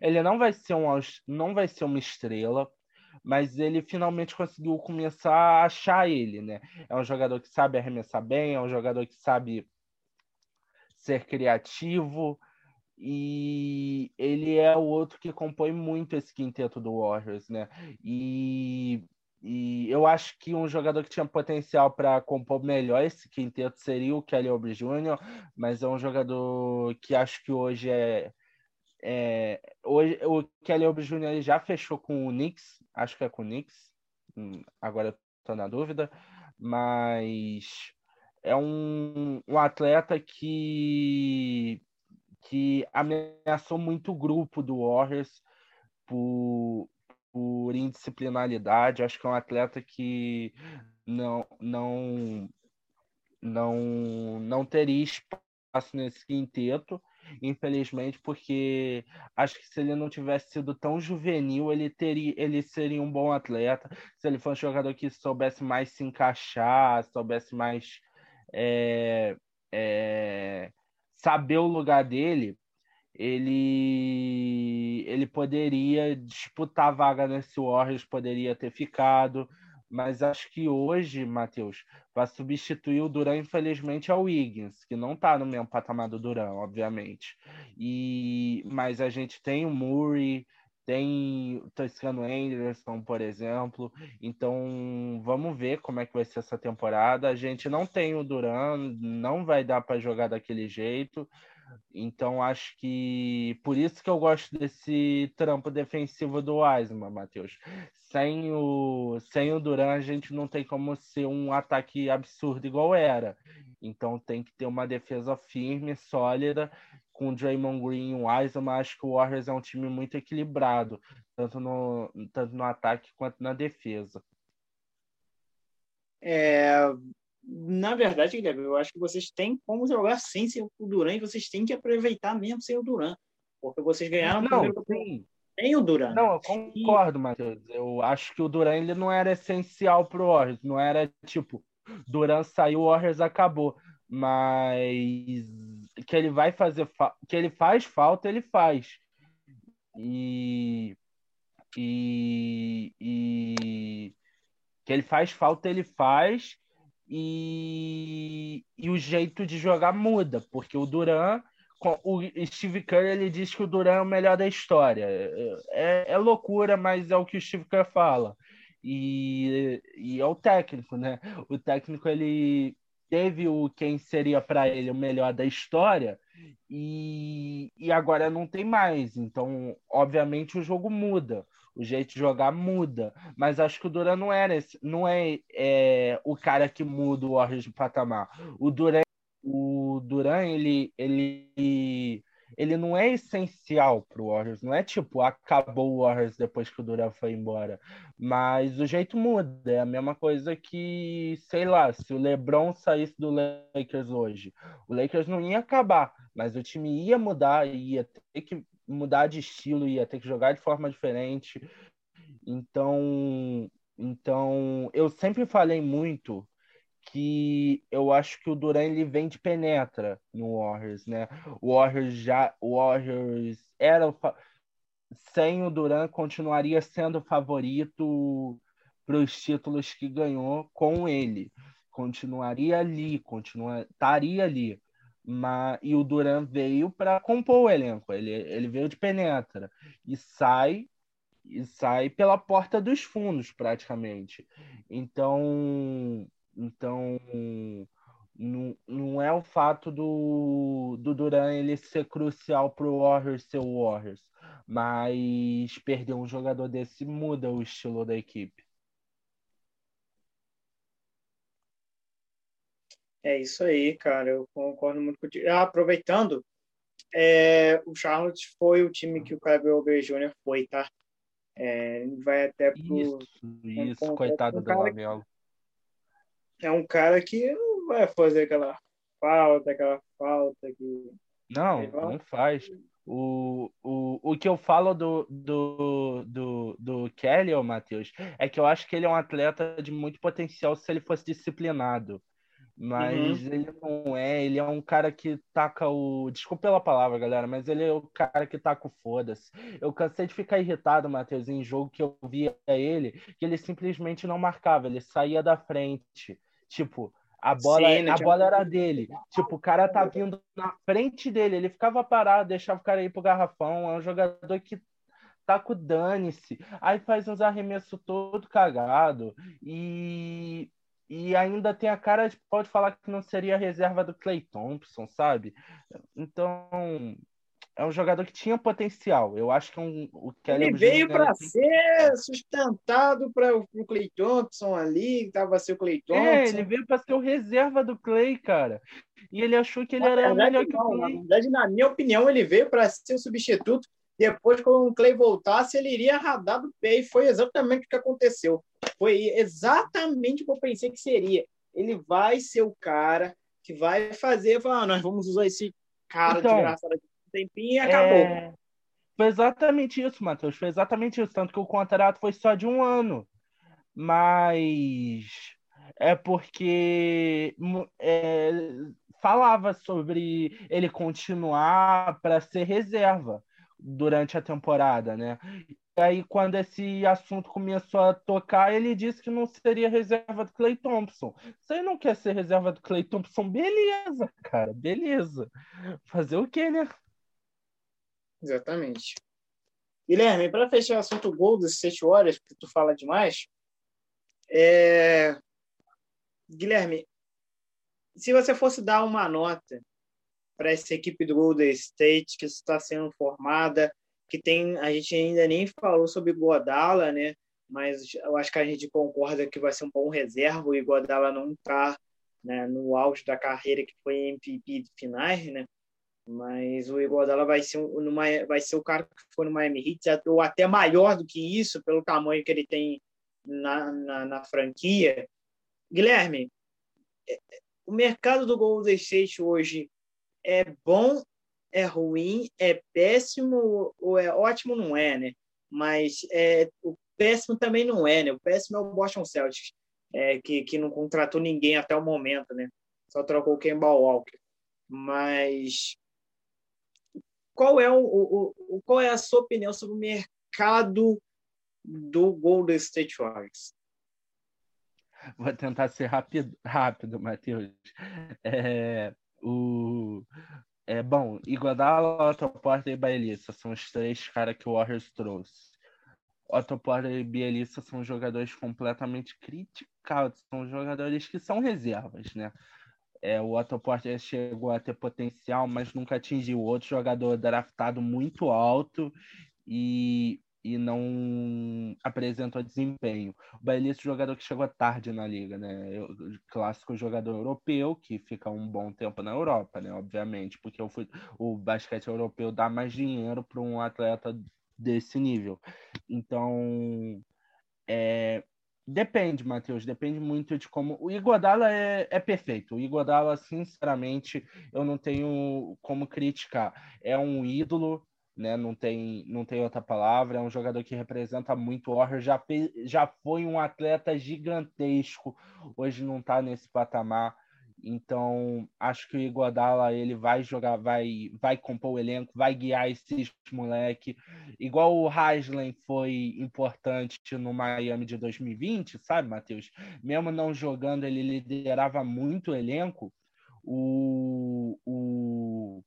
Ele não vai ser um, não vai ser uma estrela, mas ele finalmente conseguiu começar a achar ele, né? É um jogador que sabe arremessar bem, é um jogador que sabe ser criativo, e ele é o outro que compõe muito esse quinteto do Warriors, né? E, e eu acho que um jogador que tinha potencial para compor melhor esse quinteto seria o Kelly Oubre Jr., mas é um jogador que acho que hoje é. é hoje, o Kelly Oubre Jr. já fechou com o Knicks, acho que é com o Knicks, hum, agora estou na dúvida, mas é um, um atleta que que ameaçou muito o grupo do Warriors por, por indisciplinaridade. Acho que é um atleta que não, não, não, não teria espaço nesse quinteto, infelizmente, porque acho que se ele não tivesse sido tão juvenil, ele teria, ele seria um bom atleta. Se ele fosse um jogador que soubesse mais se encaixar, soubesse mais é, é, saber o lugar dele, ele ele poderia disputar a vaga nesse Warriors, poderia ter ficado, mas acho que hoje, Matheus, vai substituir o Duran, infelizmente, ao Wiggins, que não está no mesmo patamar do Duran, obviamente. E mas a gente tem o Murray, tem Toscano Anderson, por exemplo. Então, vamos ver como é que vai ser essa temporada. A gente não tem o Duran, não vai dar para jogar daquele jeito. Então, acho que por isso que eu gosto desse trampo defensivo do Wiseman, Matheus. Sem o, sem o Duran, a gente não tem como ser um ataque absurdo igual era. Então, tem que ter uma defesa firme, sólida, com o Draymond Green e o Wiseman, acho que o Warriors é um time muito equilibrado, tanto no, tanto no ataque quanto na defesa. É, na verdade, Guilherme, eu acho que vocês têm como jogar sem o Duran e vocês têm que aproveitar mesmo sem o Duran. Porque vocês ganharam não, o primeiro Tem o Duran. Não, eu concordo, e... Matheus. Eu acho que o Duran ele não era essencial pro Warriors. Não era tipo, Duran saiu, o Warriors acabou. Mas que ele vai fazer fa... que ele faz falta, ele faz. E e, e que ele faz falta, ele faz e, e o jeito de jogar muda, porque o Duran, o Steve Kerr ele diz que o Duran é o melhor da história. É, é loucura, mas é o que o Steve Kerr fala. E, e é o técnico, né? O técnico ele teve o quem seria para ele o melhor da história e, e agora não tem mais. Então, obviamente, o jogo muda o jeito de jogar muda. Mas acho que o Duran não era esse, não é, é, o cara que muda o Warriors de patamar. O Duran, o Duran ele, ele, ele não é essencial para o Warriors. Não é tipo, acabou o Warriors depois que o Duran foi embora. Mas o jeito muda. É a mesma coisa que, sei lá, se o LeBron saísse do Lakers hoje, o Lakers não ia acabar, mas o time ia mudar, ia ter que mudar de estilo, ia ter que jogar de forma diferente. Então, então eu sempre falei muito que eu acho que o Duran ele vem de penetra no Warriors, né? O Warriors já, o Warriors era sem o Duran continuaria sendo favorito para os títulos que ganhou com ele. Continuaria ali, continua, estaria ali. Mas, e o Duran veio para compor o elenco. Ele, ele veio de penetra e sai e sai pela porta dos fundos praticamente. Então, então não, não é o fato do, do Duran ele ser crucial para o Warriors ser o Warriors, mas perder um jogador desse muda o estilo da equipe. É isso aí, cara. Eu concordo muito contigo. Ah, aproveitando, é, o Charlotte foi o time que o Kleber Ober Jr. foi, tá? É, vai até pro. Isso, isso, coitado do Lamelo. É um cara que não vai fazer aquela falta, aquela falta que. Não, não faz. O, o, o que eu falo do, do, do, do Kelly, ô Matheus, é que eu acho que ele é um atleta de muito potencial se ele fosse disciplinado. Mas uhum. ele não é, ele é um cara que taca o. Desculpa pela palavra, galera, mas ele é o cara que taca o foda-se. Eu cansei de ficar irritado, Matheus, em jogo que eu via ele, que ele simplesmente não marcava, ele saía da frente. Tipo, a bola, Sim, a bola era dele. Tipo, o cara tá vindo na frente dele, ele ficava parado, deixava o cara ir pro garrafão. É um jogador que tá com dane-se. Aí faz uns arremessos todo cagado. E e ainda tem a cara de pode falar que não seria a reserva do Clay Thompson, sabe? Então, é um jogador que tinha potencial. Eu acho que é um, o Kelly Ele veio para tem... ser sustentado para o Clay Thompson ali, estava ser o Clay Thompson. É, ele veio para ser o reserva do Clay, cara. E ele achou que ele na era melhor que o Clay. Na verdade, na minha opinião, ele veio para ser o substituto depois, quando o Clay voltasse, ele iria radar do pé, e foi exatamente o que aconteceu. Foi exatamente o que eu pensei que seria. Ele vai ser o cara que vai fazer, falar, ah, nós vamos usar esse cara então, de graça de um tempinho e acabou. É... Foi exatamente isso, Matheus. Foi exatamente isso. Tanto que o contrato foi só de um ano. Mas é porque é, falava sobre ele continuar para ser reserva durante a temporada, né? E aí, quando esse assunto começou a tocar, ele disse que não seria reserva do Clay Thompson. Você não quer ser reserva do Clay Thompson? Beleza, cara, beleza. Fazer o quê, né? Exatamente. Guilherme, para fechar o assunto gol dos sete horas, porque tu fala demais, é... Guilherme, se você fosse dar uma nota para essa equipe do Golden State que está sendo formada, que tem a gente ainda nem falou sobre Godala, né? Mas eu acho que a gente concorda que vai ser um bom reserva. O Godala não está né, no auge da carreira que foi MVP de finais, né? Mas o Iguodala vai ser numa, vai ser o cara que foi no Miami Heat ou até maior do que isso pelo tamanho que ele tem na, na, na franquia. Guilherme, é, o mercado do Golden State hoje é bom, é ruim, é péssimo ou é ótimo? Não é, né? Mas é, o péssimo também não é, né? O péssimo é o Boston Celtics, é, que, que não contratou ninguém até o momento, né? Só trocou o Kemba Walker. Mas qual é, o, o, o, qual é a sua opinião sobre o mercado do Golden State Warriors? Vou tentar ser rápido, rápido Matheus. É, o, é, bom, Iguodala, Otto Porter e Bielissa são os três caras que o Warriors trouxe. Otto Porter e Bielissa são jogadores completamente criticados, são jogadores que são reservas, né? É, o Otto Porter chegou a ter potencial, mas nunca atingiu. Outro jogador draftado muito alto e e não apresentou desempenho. O é um jogador que chegou tarde na liga, né? Eu, clássico jogador europeu que fica um bom tempo na Europa, né? Obviamente, porque o, o basquete europeu dá mais dinheiro para um atleta desse nível. Então, é, Depende, Matheus, depende muito de como. O Iguodala é, é perfeito. O Iguodala, sinceramente, eu não tenho como criticar. É um ídolo, né? Não tem, não tem outra palavra. É um jogador que representa muito o Warriors. Já, já foi um atleta gigantesco. Hoje não está nesse patamar. Então, acho que o Iguodala ele vai jogar, vai, vai compor o elenco, vai guiar esses moleque, igual o Haslem foi importante no Miami de 2020, sabe, Matheus? Mesmo não jogando, ele liderava muito o elenco. O, o,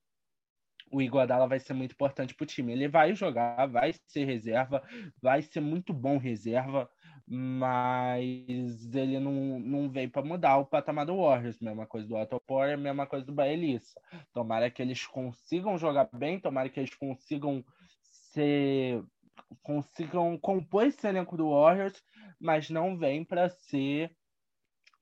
o Iguodala vai ser muito importante para o time. Ele vai jogar, vai ser reserva, vai ser muito bom reserva, mas ele não, não veio para mudar o patamar do Warriors. Mesma coisa do Otto Porter, mesma coisa do Baelissa. Tomara que eles consigam jogar bem, tomara que eles consigam ser consigam compor esse elenco do Warriors, mas não vem para ser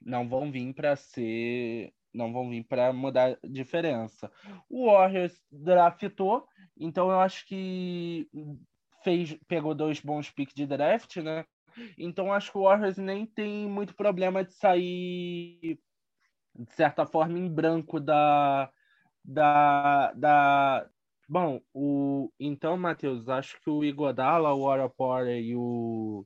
não vão vir para ser não vão vir para mudar diferença. O Warriors draftou, então eu acho que fez, pegou dois bons picks de draft, né? Então acho que o Warriors nem tem muito problema de sair de certa forma em branco da da, da... bom o então Matheus acho que o Igodala o Warapora e o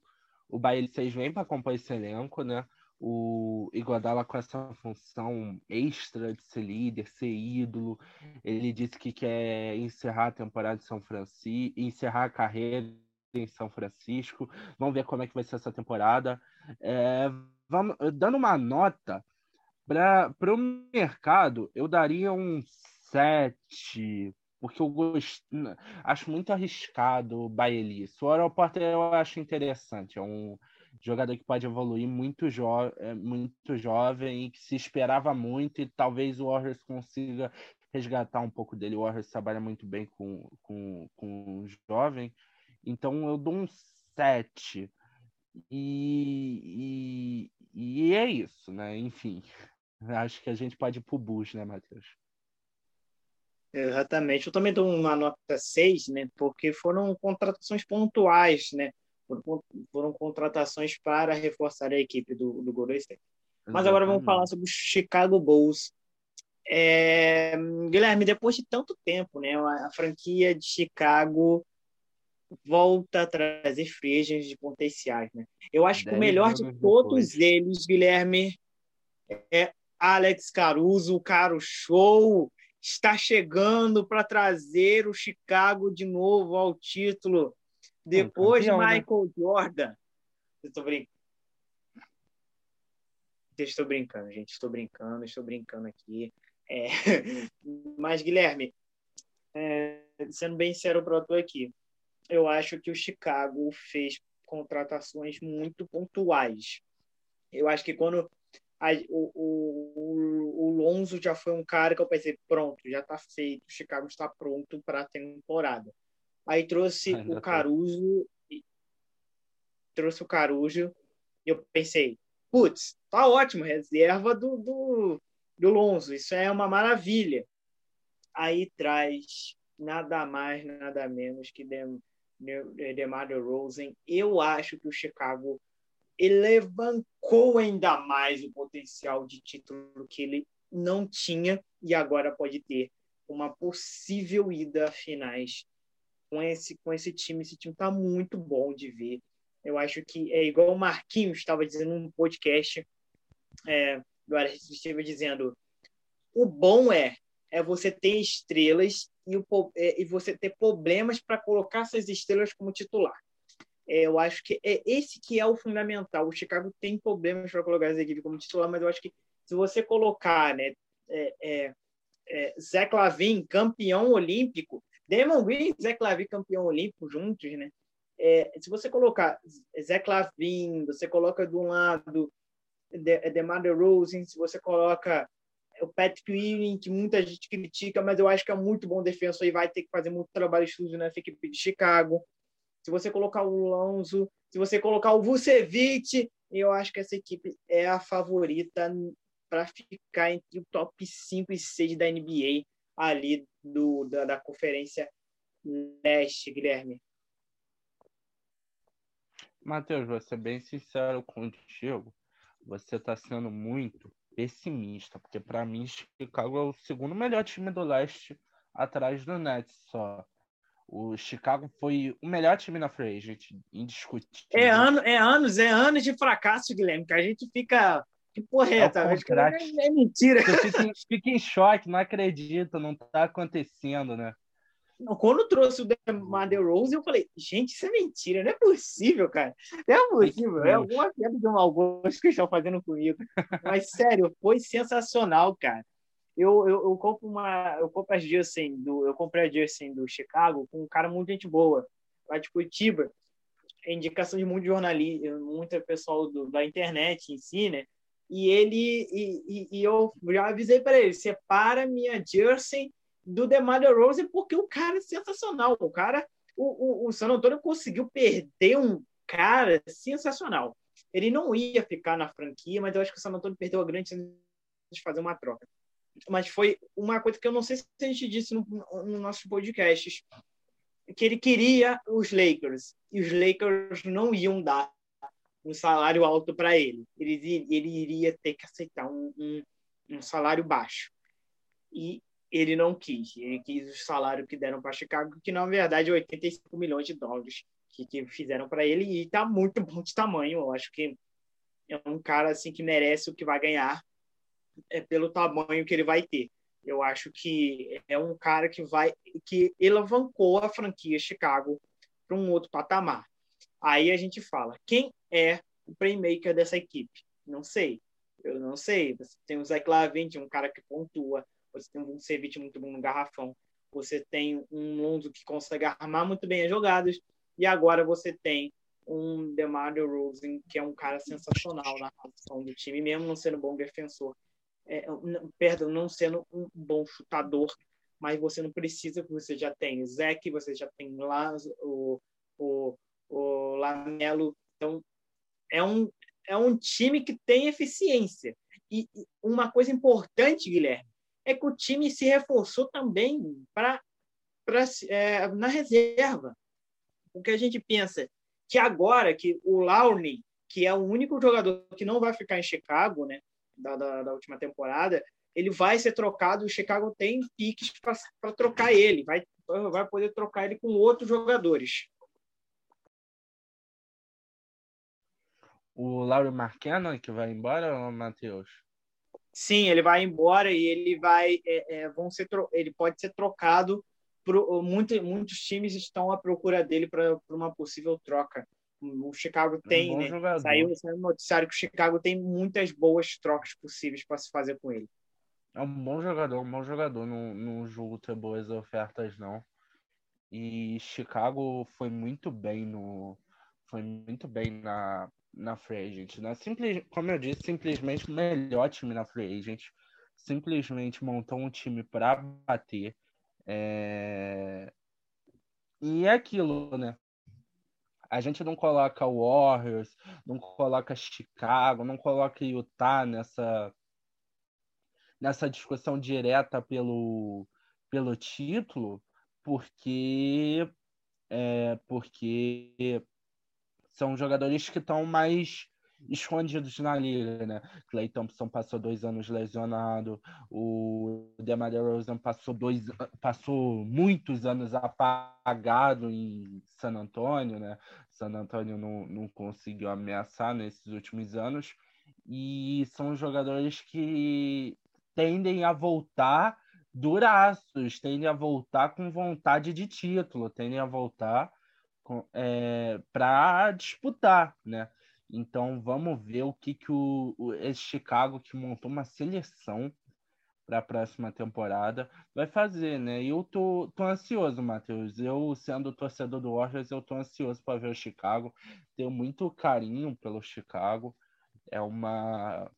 o Baile 6 vêm para compor esse elenco né o Iguodala com essa função extra de ser líder, ser ídolo. Ele disse que quer encerrar a temporada de São Francisco, encerrar a carreira em São Francisco. Vamos ver como é que vai ser essa temporada. É, vamos, dando uma nota para o mercado, eu daria um 7, porque eu gosto, acho muito arriscado o Baelis. O aeroporto eu acho interessante, é um jogador que pode evoluir muito, jo é, muito jovem que se esperava muito e talvez o Warriors consiga resgatar um pouco dele. O Warriors trabalha muito bem com, com, com jovem, então eu dou um 7. E, e, e é isso, né? Enfim, acho que a gente pode ir pro Bush, né, Matheus? Exatamente. Eu também dou uma nota 6, né? Porque foram contratações pontuais, né? Foram, foram contratações para reforçar a equipe do, do Golden State. Mas agora vamos falar sobre o Chicago Bulls. É, Guilherme, depois de tanto tempo, né, a franquia de Chicago volta a trazer free de potenciais. Né? Eu acho que o melhor de todos depois. eles, Guilherme, é Alex Caruso, o cara, o show está chegando para trazer o Chicago de novo ao título. Depois campeão, né? Michael né? Jordan. Estou brincando. Estou brincando, gente. Estou brincando, estou brincando aqui. É... Mas, Guilherme, é... sendo bem sincero para tu aqui, eu acho que o Chicago fez contratações muito pontuais. Eu acho que quando a, o, o, o Lonzo já foi um cara que eu pensei, pronto, já está feito, o Chicago está pronto para a temporada. Aí trouxe Ainda o Caruso, trouxe o Caruso, e eu pensei, putz, tá ótimo, reserva do, do, do Lonzo, isso é uma maravilha. Aí traz nada mais, nada menos que Dem, DeMar DeRozan. Eu acho que o Chicago elevou ainda mais o potencial de título que ele não tinha e agora pode ter uma possível ida a finais com esse, com esse time. Esse time está muito bom de ver. Eu acho que é igual o Marquinhos estava dizendo num podcast, é, agora esteve dizendo, o bom é é você ter estrelas e, o, é, e você ter problemas para colocar essas estrelas como titular. É, eu acho que é esse que é o fundamental. O Chicago tem problemas para colocar essa equipe como titular, mas eu acho que se você colocar né, é, é, Zé Clavin, campeão olímpico, Damon Green e Zé Clavin, campeão olímpico juntos, né? É, se você colocar Zé Clavin, você coloca do lado DeMar DeRozan, se você coloca o Patrick Ewing, que muita gente critica, mas eu acho que é muito bom defensor e vai ter que fazer muito trabalho sujo nessa equipe de Chicago. Se você colocar o Lonzo, se você colocar o Vucevic, eu acho que essa equipe é a favorita para ficar entre o top 5 e 6 da NBA ali do, da, da conferência leste, Guilherme. Matheus, vou ser bem sincero contigo. Você está sendo muito pessimista, porque para mim Chicago é o segundo melhor time do leste atrás do Nets só. O Chicago foi o melhor time na free agent, indiscutível. É, ano, é anos, é anos de fracasso, Guilherme, que a gente fica que porra é, é essa? É, é, mentira. Fica, fica, em choque, não acredita, não tá acontecendo, né? Quando trouxe o DeMar Rose, eu falei, gente, isso é mentira, não é possível, cara. Não é possível, é alguma queda de um mau gosto que estão fazendo comigo. Mas, sério, foi sensacional, cara. Eu, eu, eu compro uma. Eu compro as jersey do. Eu comprei a jersey do Chicago com um cara muito gente boa, lá de Curitiba. Indicação de muito jornalista, muito pessoal do, da internet em si, né? E ele e, e, e eu já avisei para ele: separa minha jersey do DeMar DeRozan, porque o cara é sensacional. O cara, o, o, o San Antonio conseguiu perder um cara sensacional. Ele não ia ficar na franquia, mas eu acho que o San Antonio perdeu a grande chance de fazer uma troca. Mas foi uma coisa que eu não sei se a gente disse no, no nossos podcasts, que ele queria os Lakers e os Lakers não iam dar um salário alto para ele. ele. Ele iria ter que aceitar um, um, um salário baixo. E ele não quis. Ele quis o salário que deram para Chicago, que na verdade é 85 milhões de dólares que, que fizeram para ele e está muito bom de tamanho. Eu acho que é um cara assim que merece o que vai ganhar é pelo tamanho que ele vai ter. Eu acho que é um cara que vai que alavancou a franquia Chicago para um outro patamar. Aí a gente fala, quem é o playmaker dessa equipe? Não sei. Eu não sei. Você tem o Zach Lavin, um cara que pontua você tem um Ceviche muito bom no garrafão, você tem um Lonzo que consegue armar muito bem as jogadas, e agora você tem um DeMar DeRozan, que é um cara sensacional na posição do time, mesmo não sendo bom defensor, é, não, perdão, não sendo um bom chutador, mas você não precisa, você já tem Zeke, você já tem Laz, o, o, o Lamelo, então é um, é um time que tem eficiência. E uma coisa importante, Guilherme, é que o time se reforçou também para é, na reserva. O que a gente pensa que agora que o Laurney, que é o único jogador que não vai ficar em Chicago, né, da, da, da última temporada, ele vai ser trocado. O Chicago tem piques para trocar ele, vai, vai poder trocar ele com outros jogadores. O Lauro Marqueno que vai embora, Matheus? Sim, ele vai embora e ele vai, é, é, vão ser, ele pode ser trocado. Pro, muito, muitos times estão à procura dele para uma possível troca. O Chicago tem, é um né? Jogador. Saiu, saiu no noticiário que o Chicago tem muitas boas trocas possíveis para se fazer com ele. É um bom jogador, um bom jogador. Não, não julgo ter boas ofertas, não. E Chicago foi muito bem no. Foi muito bem na, na free agent, né? Simples, como eu disse, simplesmente o melhor time na free agent. Simplesmente montou um time para bater. É... E é aquilo, né? A gente não coloca Warriors, não coloca Chicago, não coloca Utah nessa nessa discussão direta pelo, pelo título, porque é, porque são jogadores que estão mais escondidos na liga, né? Clay Thompson passou dois anos lesionado, o DeMar DeRozan passou dois, passou muitos anos apagado em San Antonio, né? San Antonio não, não conseguiu ameaçar nesses últimos anos e são jogadores que tendem a voltar duraços, tendem a voltar com vontade de título, tendem a voltar é, para disputar, né? Então vamos ver o que, que o, o esse Chicago que montou uma seleção para a próxima temporada vai fazer, né? E eu tô, tô ansioso, Matheus. Eu, sendo torcedor do Warriors, eu tô ansioso para ver o Chicago. Tenho muito carinho pelo Chicago. É uma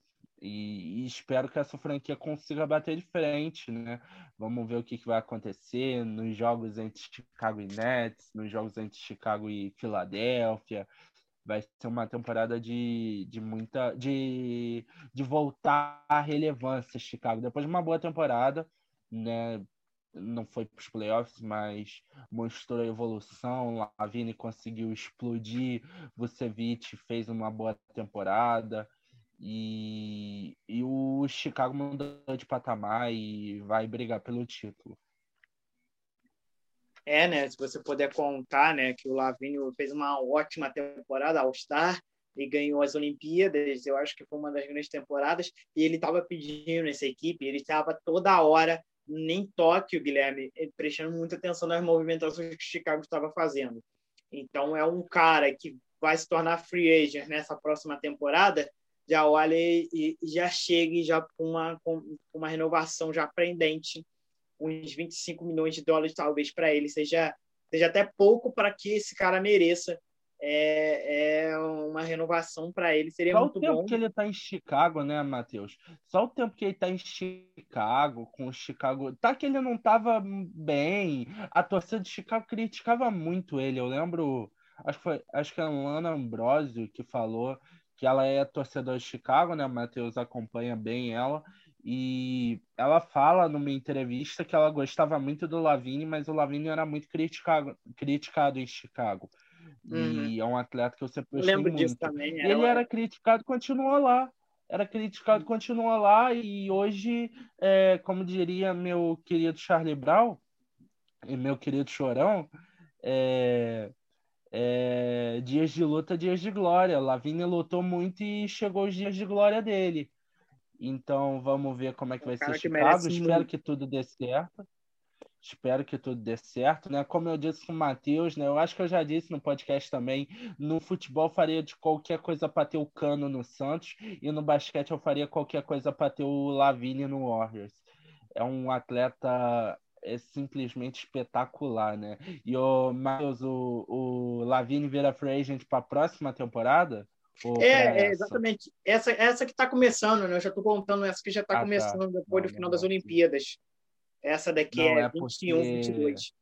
e, e, espero que essa franquia consiga bater de frente, né? Vamos ver o que, que vai acontecer nos jogos entre Chicago e Nets, nos jogos entre Chicago e Filadélfia. Vai ser uma temporada de, de muita. De, de voltar à relevância, Chicago. Depois de uma boa temporada, né? Não foi para os playoffs, mas mostrou evolução. Lavine conseguiu explodir. Vucevic fez uma boa temporada. E, e o Chicago mudou de patamar e vai brigar pelo título. É, né? Se você puder contar, né, que o Lavinho fez uma ótima temporada All-Star e ganhou as Olimpíadas. Eu acho que foi uma das grandes temporadas. E ele estava pedindo essa equipe, ele estava toda hora em Tóquio, Guilherme, prestando muita atenção nas movimentações que o Chicago estava fazendo. Então, é um cara que vai se tornar free agent nessa próxima temporada já olha e, e já chegue já com uma, com uma renovação já pendente, uns 25 milhões de dólares talvez para ele, seja, seja até pouco para que esse cara mereça é, é uma renovação para ele seria Só muito bom. Só o tempo bom. que ele está em Chicago, né, Matheus? Só o tempo que ele está em Chicago, com o Chicago. Tá que ele não estava bem. A torcida de Chicago criticava muito ele. Eu lembro, acho que foi, acho que é a Lana Ambrosio que falou que ela é torcedora de Chicago, né? O Matheus acompanha bem ela. E ela fala numa entrevista que ela gostava muito do Lavigne, mas o Lavigne era muito criticado, criticado em Chicago. Uhum. E é um atleta que eu sempre gostei lembro muito. disso também. Era... Ele era criticado, continua lá. Era criticado, continua lá. E hoje, é, como diria meu querido Charlie Brown e meu querido Chorão, é, é, dias de luta, dias de glória. Lavigne lutou muito e chegou os dias de glória dele. Então vamos ver como é que vai ser Chicago. Espero muito. que tudo dê certo. Espero que tudo dê certo, né? Como eu disse com o Matheus, né? Eu acho que eu já disse no podcast também. No futebol faria de qualquer coisa para ter o Cano no Santos e no basquete eu faria qualquer coisa para ter o Lavigne no Warriors. É um atleta é simplesmente espetacular, né? E o Miles, o, o Lavigne vira free agent para a próxima temporada? É, é, exatamente. Essa, essa que está começando, né? Eu já estou contando essa que já está ah, tá. começando tá. depois não, do final das Olimpíadas. Essa daqui não, é, é 21, porque... 22.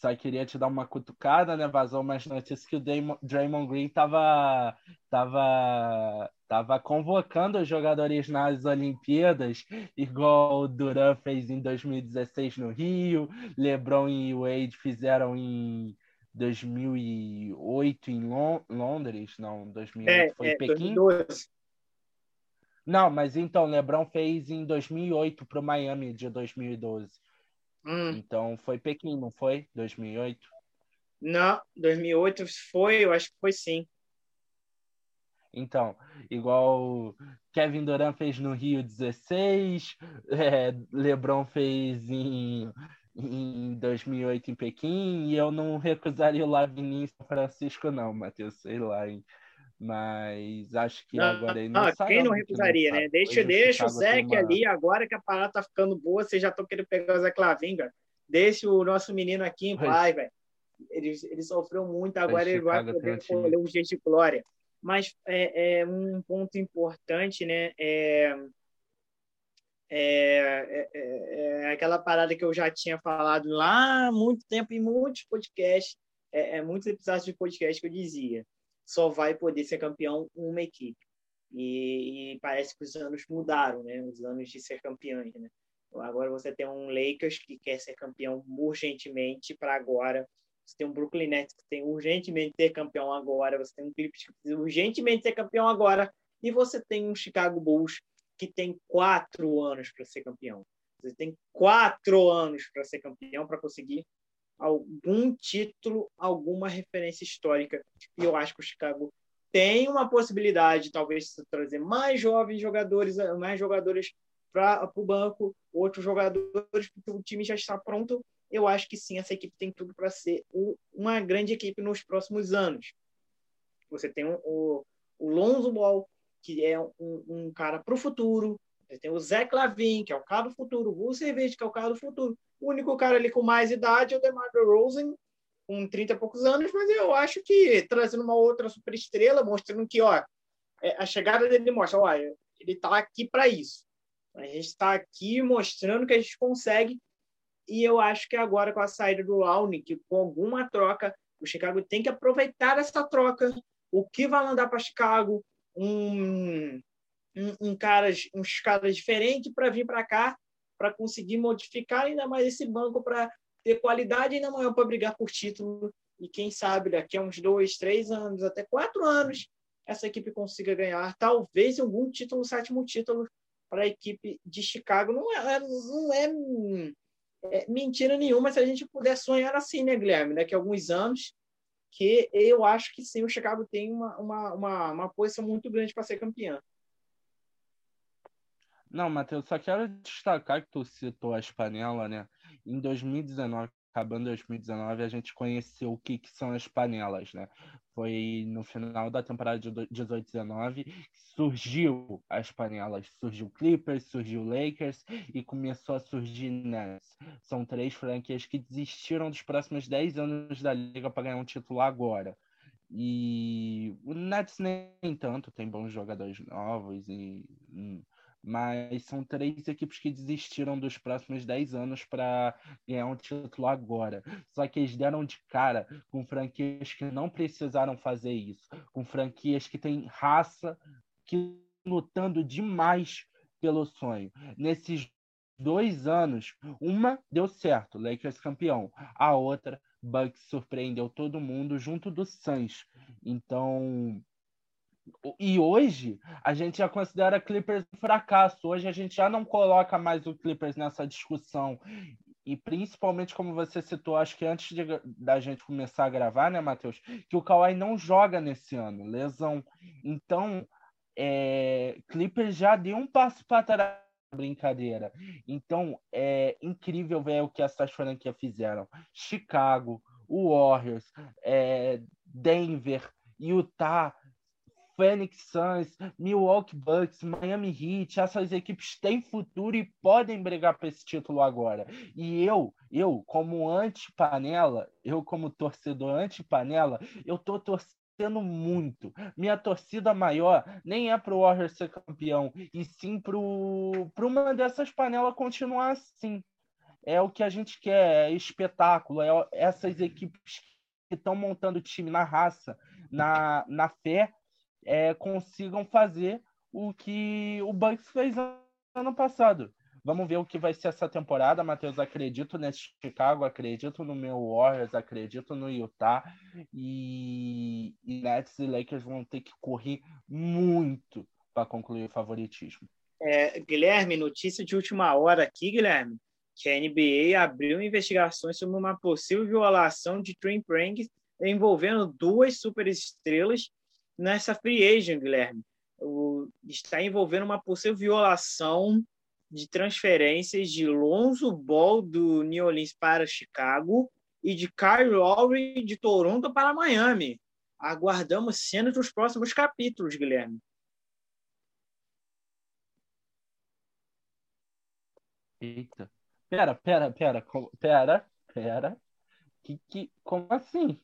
Só queria te dar uma cutucada, né? Vazou umas notícias que o Draymond Green tava, tava, tava convocando os jogadores nas Olimpíadas, igual o Duran fez em 2016 no Rio, LeBron e Wade fizeram em 2008 em Londres, não, 2008 é, foi é, Pequim. 2012. Não, mas então, LeBron fez em 2008 para o Miami de 2012. Hum. Então foi Pequim, não foi? 2008? Não, 2008 foi, eu acho que foi sim. Então, igual Kevin Durant fez no Rio 16, é, LeBron fez em, em 2008 em Pequim, e eu não recusaria o Lavini em São Francisco, não, Matheus, sei lá, hein? Mas acho que não, agora ele não, não sai. Quem não recusaria, né? Deixa, deixa o Zé uma... ali, agora que a parada tá ficando boa, vocês já estão querendo pegar o Zé Clavinga. Deixa o nosso menino aqui em paz, velho. Ele, ele sofreu muito, agora ele vai poder colher um jeito de glória. Mas é, é, um ponto importante, né? É, é, é, é, aquela parada que eu já tinha falado lá há muito tempo, em muitos podcasts, é, é, muitos episódios de podcast que eu dizia só vai poder ser campeão uma equipe. E, e, parece que os anos mudaram, né? Os anos de ser campeões, né? Agora você tem um Lakers que quer ser campeão urgentemente para agora você tem um Brooklyn Nets que tem urgentemente ser campeão agora, você tem um Clippers que precisa urgentemente ser campeão agora, e você tem um Chicago Bulls que tem quatro anos para ser campeão. Você tem quatro anos para ser campeão, para conseguir algum título, alguma referência histórica. E eu acho que o Chicago tem uma possibilidade, talvez, de trazer mais jovens jogadores, mais jogadores para o banco, outros jogadores, porque o time já está pronto. Eu acho que sim, essa equipe tem tudo para ser uma grande equipe nos próximos anos. Você tem o, o Lonzo Ball, que é um, um cara para o futuro. Você tem o Zé Clavin, que é o cara do futuro. O Vucevic, que é o cara do futuro. O único cara ali com mais idade é o DeMar DeRozan, com 30 e poucos anos, mas eu acho que trazendo uma outra superestrela, mostrando que, ó, é, a chegada dele mostra, ó, ele está aqui para isso. A gente está aqui mostrando que a gente consegue. E eu acho que agora, com a saída do Laune, que com alguma troca, o Chicago tem que aproveitar essa troca. O que vai mandar para Chicago? Um, um, um caras, uns caras diferentes para vir para cá, para conseguir modificar ainda mais esse banco para ter qualidade ainda maior para brigar por título. E quem sabe daqui a uns dois, três anos, até quatro anos, essa equipe consiga ganhar talvez algum título, sétimo título para a equipe de Chicago. Não é, não é, é, mentira nenhuma se a gente puder sonhar assim, né, Guilherme? Daqui a alguns anos, que eu acho que sim, o Chicago tem uma, uma, uma, uma posição muito grande para ser campeão. Não, Matheus, só quero destacar que tu citou as panelas, né? Em 2019, acabando 2019, a gente conheceu o que, que são as panelas, né? Foi no final da temporada de 18-19 que surgiu as panelas. Surgiu Clippers, surgiu Lakers e começou a surgir Nets. São três franquias que desistiram dos próximos 10 anos da liga para ganhar um título agora. E o Nets nem tanto, tem bons jogadores novos e hum, mas são três equipes que desistiram dos próximos 10 anos para ganhar um título agora. Só que eles deram de cara com franquias que não precisaram fazer isso, com franquias que têm raça, que lutando demais pelo sonho. Nesses dois anos, uma deu certo, Lakers campeão, a outra Bucks surpreendeu todo mundo junto do Suns. Então, e hoje a gente já considera Clippers um fracasso. Hoje a gente já não coloca mais o Clippers nessa discussão. E principalmente, como você citou, acho que antes de, da gente começar a gravar, né, Matheus? Que o Kawhi não joga nesse ano, lesão. Então, é, Clippers já deu um passo para trás brincadeira. Então, é incrível ver o que essas franquias fizeram. Chicago, o Warriors, é, Denver, Utah, Phoenix Suns, Milwaukee Bucks, Miami Heat, essas equipes têm futuro e podem brigar por esse título agora. E eu, eu como anti-panela, eu como torcedor anti-panela, eu tô torcendo muito. Minha torcida maior nem é pro Warriors ser campeão, e sim pro, pro uma dessas panelas continuar assim. É o que a gente quer, é espetáculo, é essas equipes que estão montando time na raça, na, na fé é, consigam fazer o que o Bucks fez ano passado. Vamos ver o que vai ser essa temporada, Matheus. Acredito nesse Chicago, acredito no meu Warriors, acredito no Utah. E, e Nets e Lakers vão ter que correr muito para concluir o favoritismo. É, Guilherme, notícia de última hora aqui, Guilherme, que a NBA abriu investigações sobre uma possível violação de Trey Pranks envolvendo duas superestrelas nessa free agent, Guilherme. O, está envolvendo uma possível violação de transferências de Lonzo Ball do New Orleans para Chicago e de Kyle Lowry de Toronto para Miami. Aguardamos cenas dos próximos capítulos, Guilherme. Eita. Pera, pera, pera, pera, pera. Que, que, como assim?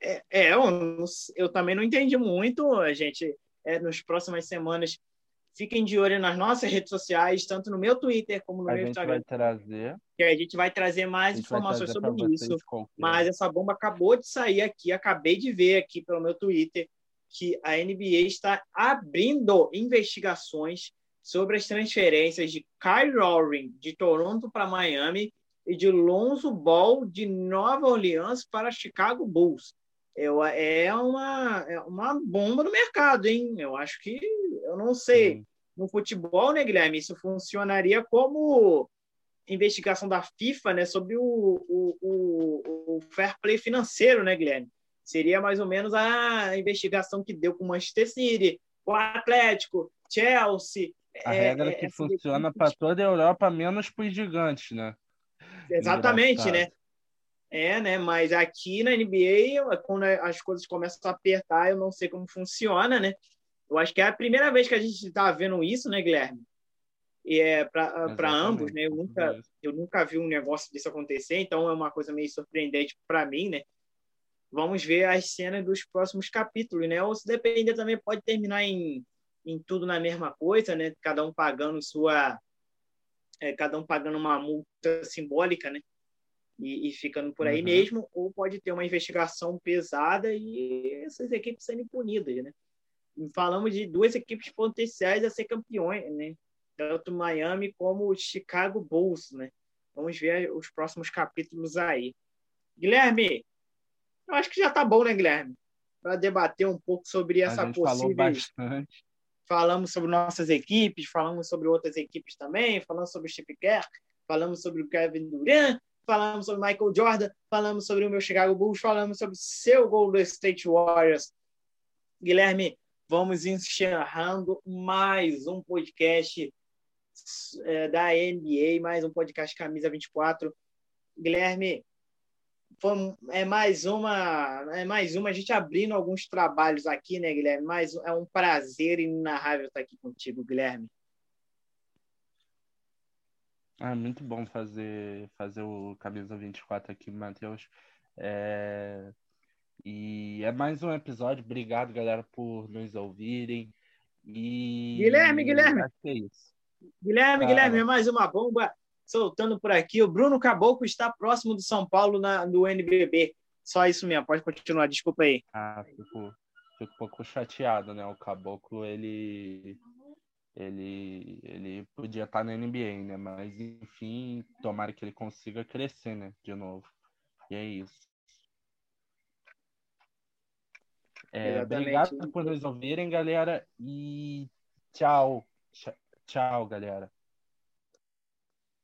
É, é eu, eu, também não entendi muito, a gente. É, nas próximas semanas, fiquem de olho nas nossas redes sociais, tanto no meu Twitter como no a meu Instagram. Vai trazer. Que a gente vai trazer mais informações trazer sobre isso. Mas essa bomba acabou de sair aqui, acabei de ver aqui pelo meu Twitter que a NBA está abrindo investigações sobre as transferências de Kyle Lowry de Toronto para Miami e de Lonzo Ball de Nova Orleans para Chicago Bulls. Eu, é, uma, é uma bomba no mercado, hein? Eu acho que, eu não sei, no futebol, né, Guilherme, isso funcionaria como investigação da FIFA, né, sobre o, o, o, o fair play financeiro, né, Guilherme? Seria mais ou menos a investigação que deu com o Manchester City, o Atlético, Chelsea. A é, regra é, que funciona para toda a Europa, menos para os gigantes, né? Exatamente, né? É, né? Mas aqui na NBA, quando as coisas começam a apertar, eu não sei como funciona, né? Eu acho que é a primeira vez que a gente está vendo isso, né, Guilherme? E é para ambos, né? Eu nunca, eu nunca vi um negócio disso acontecer, então é uma coisa meio surpreendente para mim, né? Vamos ver as cenas dos próximos capítulos, né? Ou se depender também pode terminar em, em tudo na mesma coisa, né? Cada um pagando sua é, cada um pagando uma multa simbólica, né? E, e ficando por aí uhum. mesmo, ou pode ter uma investigação pesada e essas equipes sendo punidas, né? Falamos de duas equipes potenciais a ser campeões, né? Tanto Miami como o Chicago Bulls, né? Vamos ver os próximos capítulos aí. Guilherme, eu acho que já tá bom, né, Guilherme? Para debater um pouco sobre essa possível. Falou bastante falamos sobre nossas equipes, falamos sobre outras equipes também, falamos sobre o Chip Kerr, falamos sobre o Kevin Durant, falamos sobre Michael Jordan, falamos sobre o meu Chicago Bulls, falamos sobre seu Golden State Warriors. Guilherme, vamos encerrando mais um podcast é, da NBA, mais um podcast Camisa 24. Guilherme, foi, é mais uma é mais uma a gente abrindo alguns trabalhos aqui, né, Guilherme? Mas é um prazer inenarrável estar aqui contigo, Guilherme. É muito bom fazer fazer o camisa 24 aqui, Matheus. É... E é mais um episódio. Obrigado, galera, por nos ouvirem. E... Guilherme, Guilherme. É isso. Guilherme, ah, Guilherme, mais uma bomba soltando por aqui. O Bruno Caboclo está próximo do São Paulo na, no NBB. Só isso mesmo, pode continuar, desculpa aí. Ah, fico, fico um pouco chateado, né? O Caboclo, ele, ele, ele podia estar na NBA, né? Mas, enfim, tomara que ele consiga crescer, né? De novo. E é isso. É, obrigado por nos ouvirem, galera. E tchau. Tchau, galera.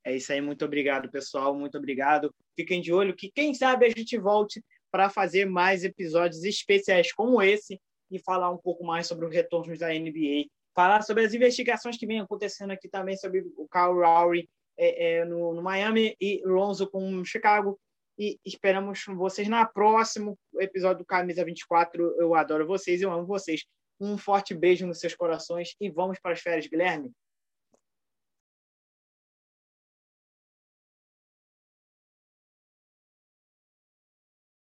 É isso aí, muito obrigado, pessoal. Muito obrigado. Fiquem de olho que, quem sabe, a gente volte para fazer mais episódios especiais como esse e falar um pouco mais sobre os retornos da NBA. Falar sobre as investigações que vem acontecendo aqui também sobre o Kyle Lowry é, é, no, no, Miami e Lonzo com Chicago. E esperamos vocês na próximo episódio do Camisa 24. Eu adoro vocês, eu amo vocês. Um forte beijo nos seus corações e vamos para as férias, Guilherme.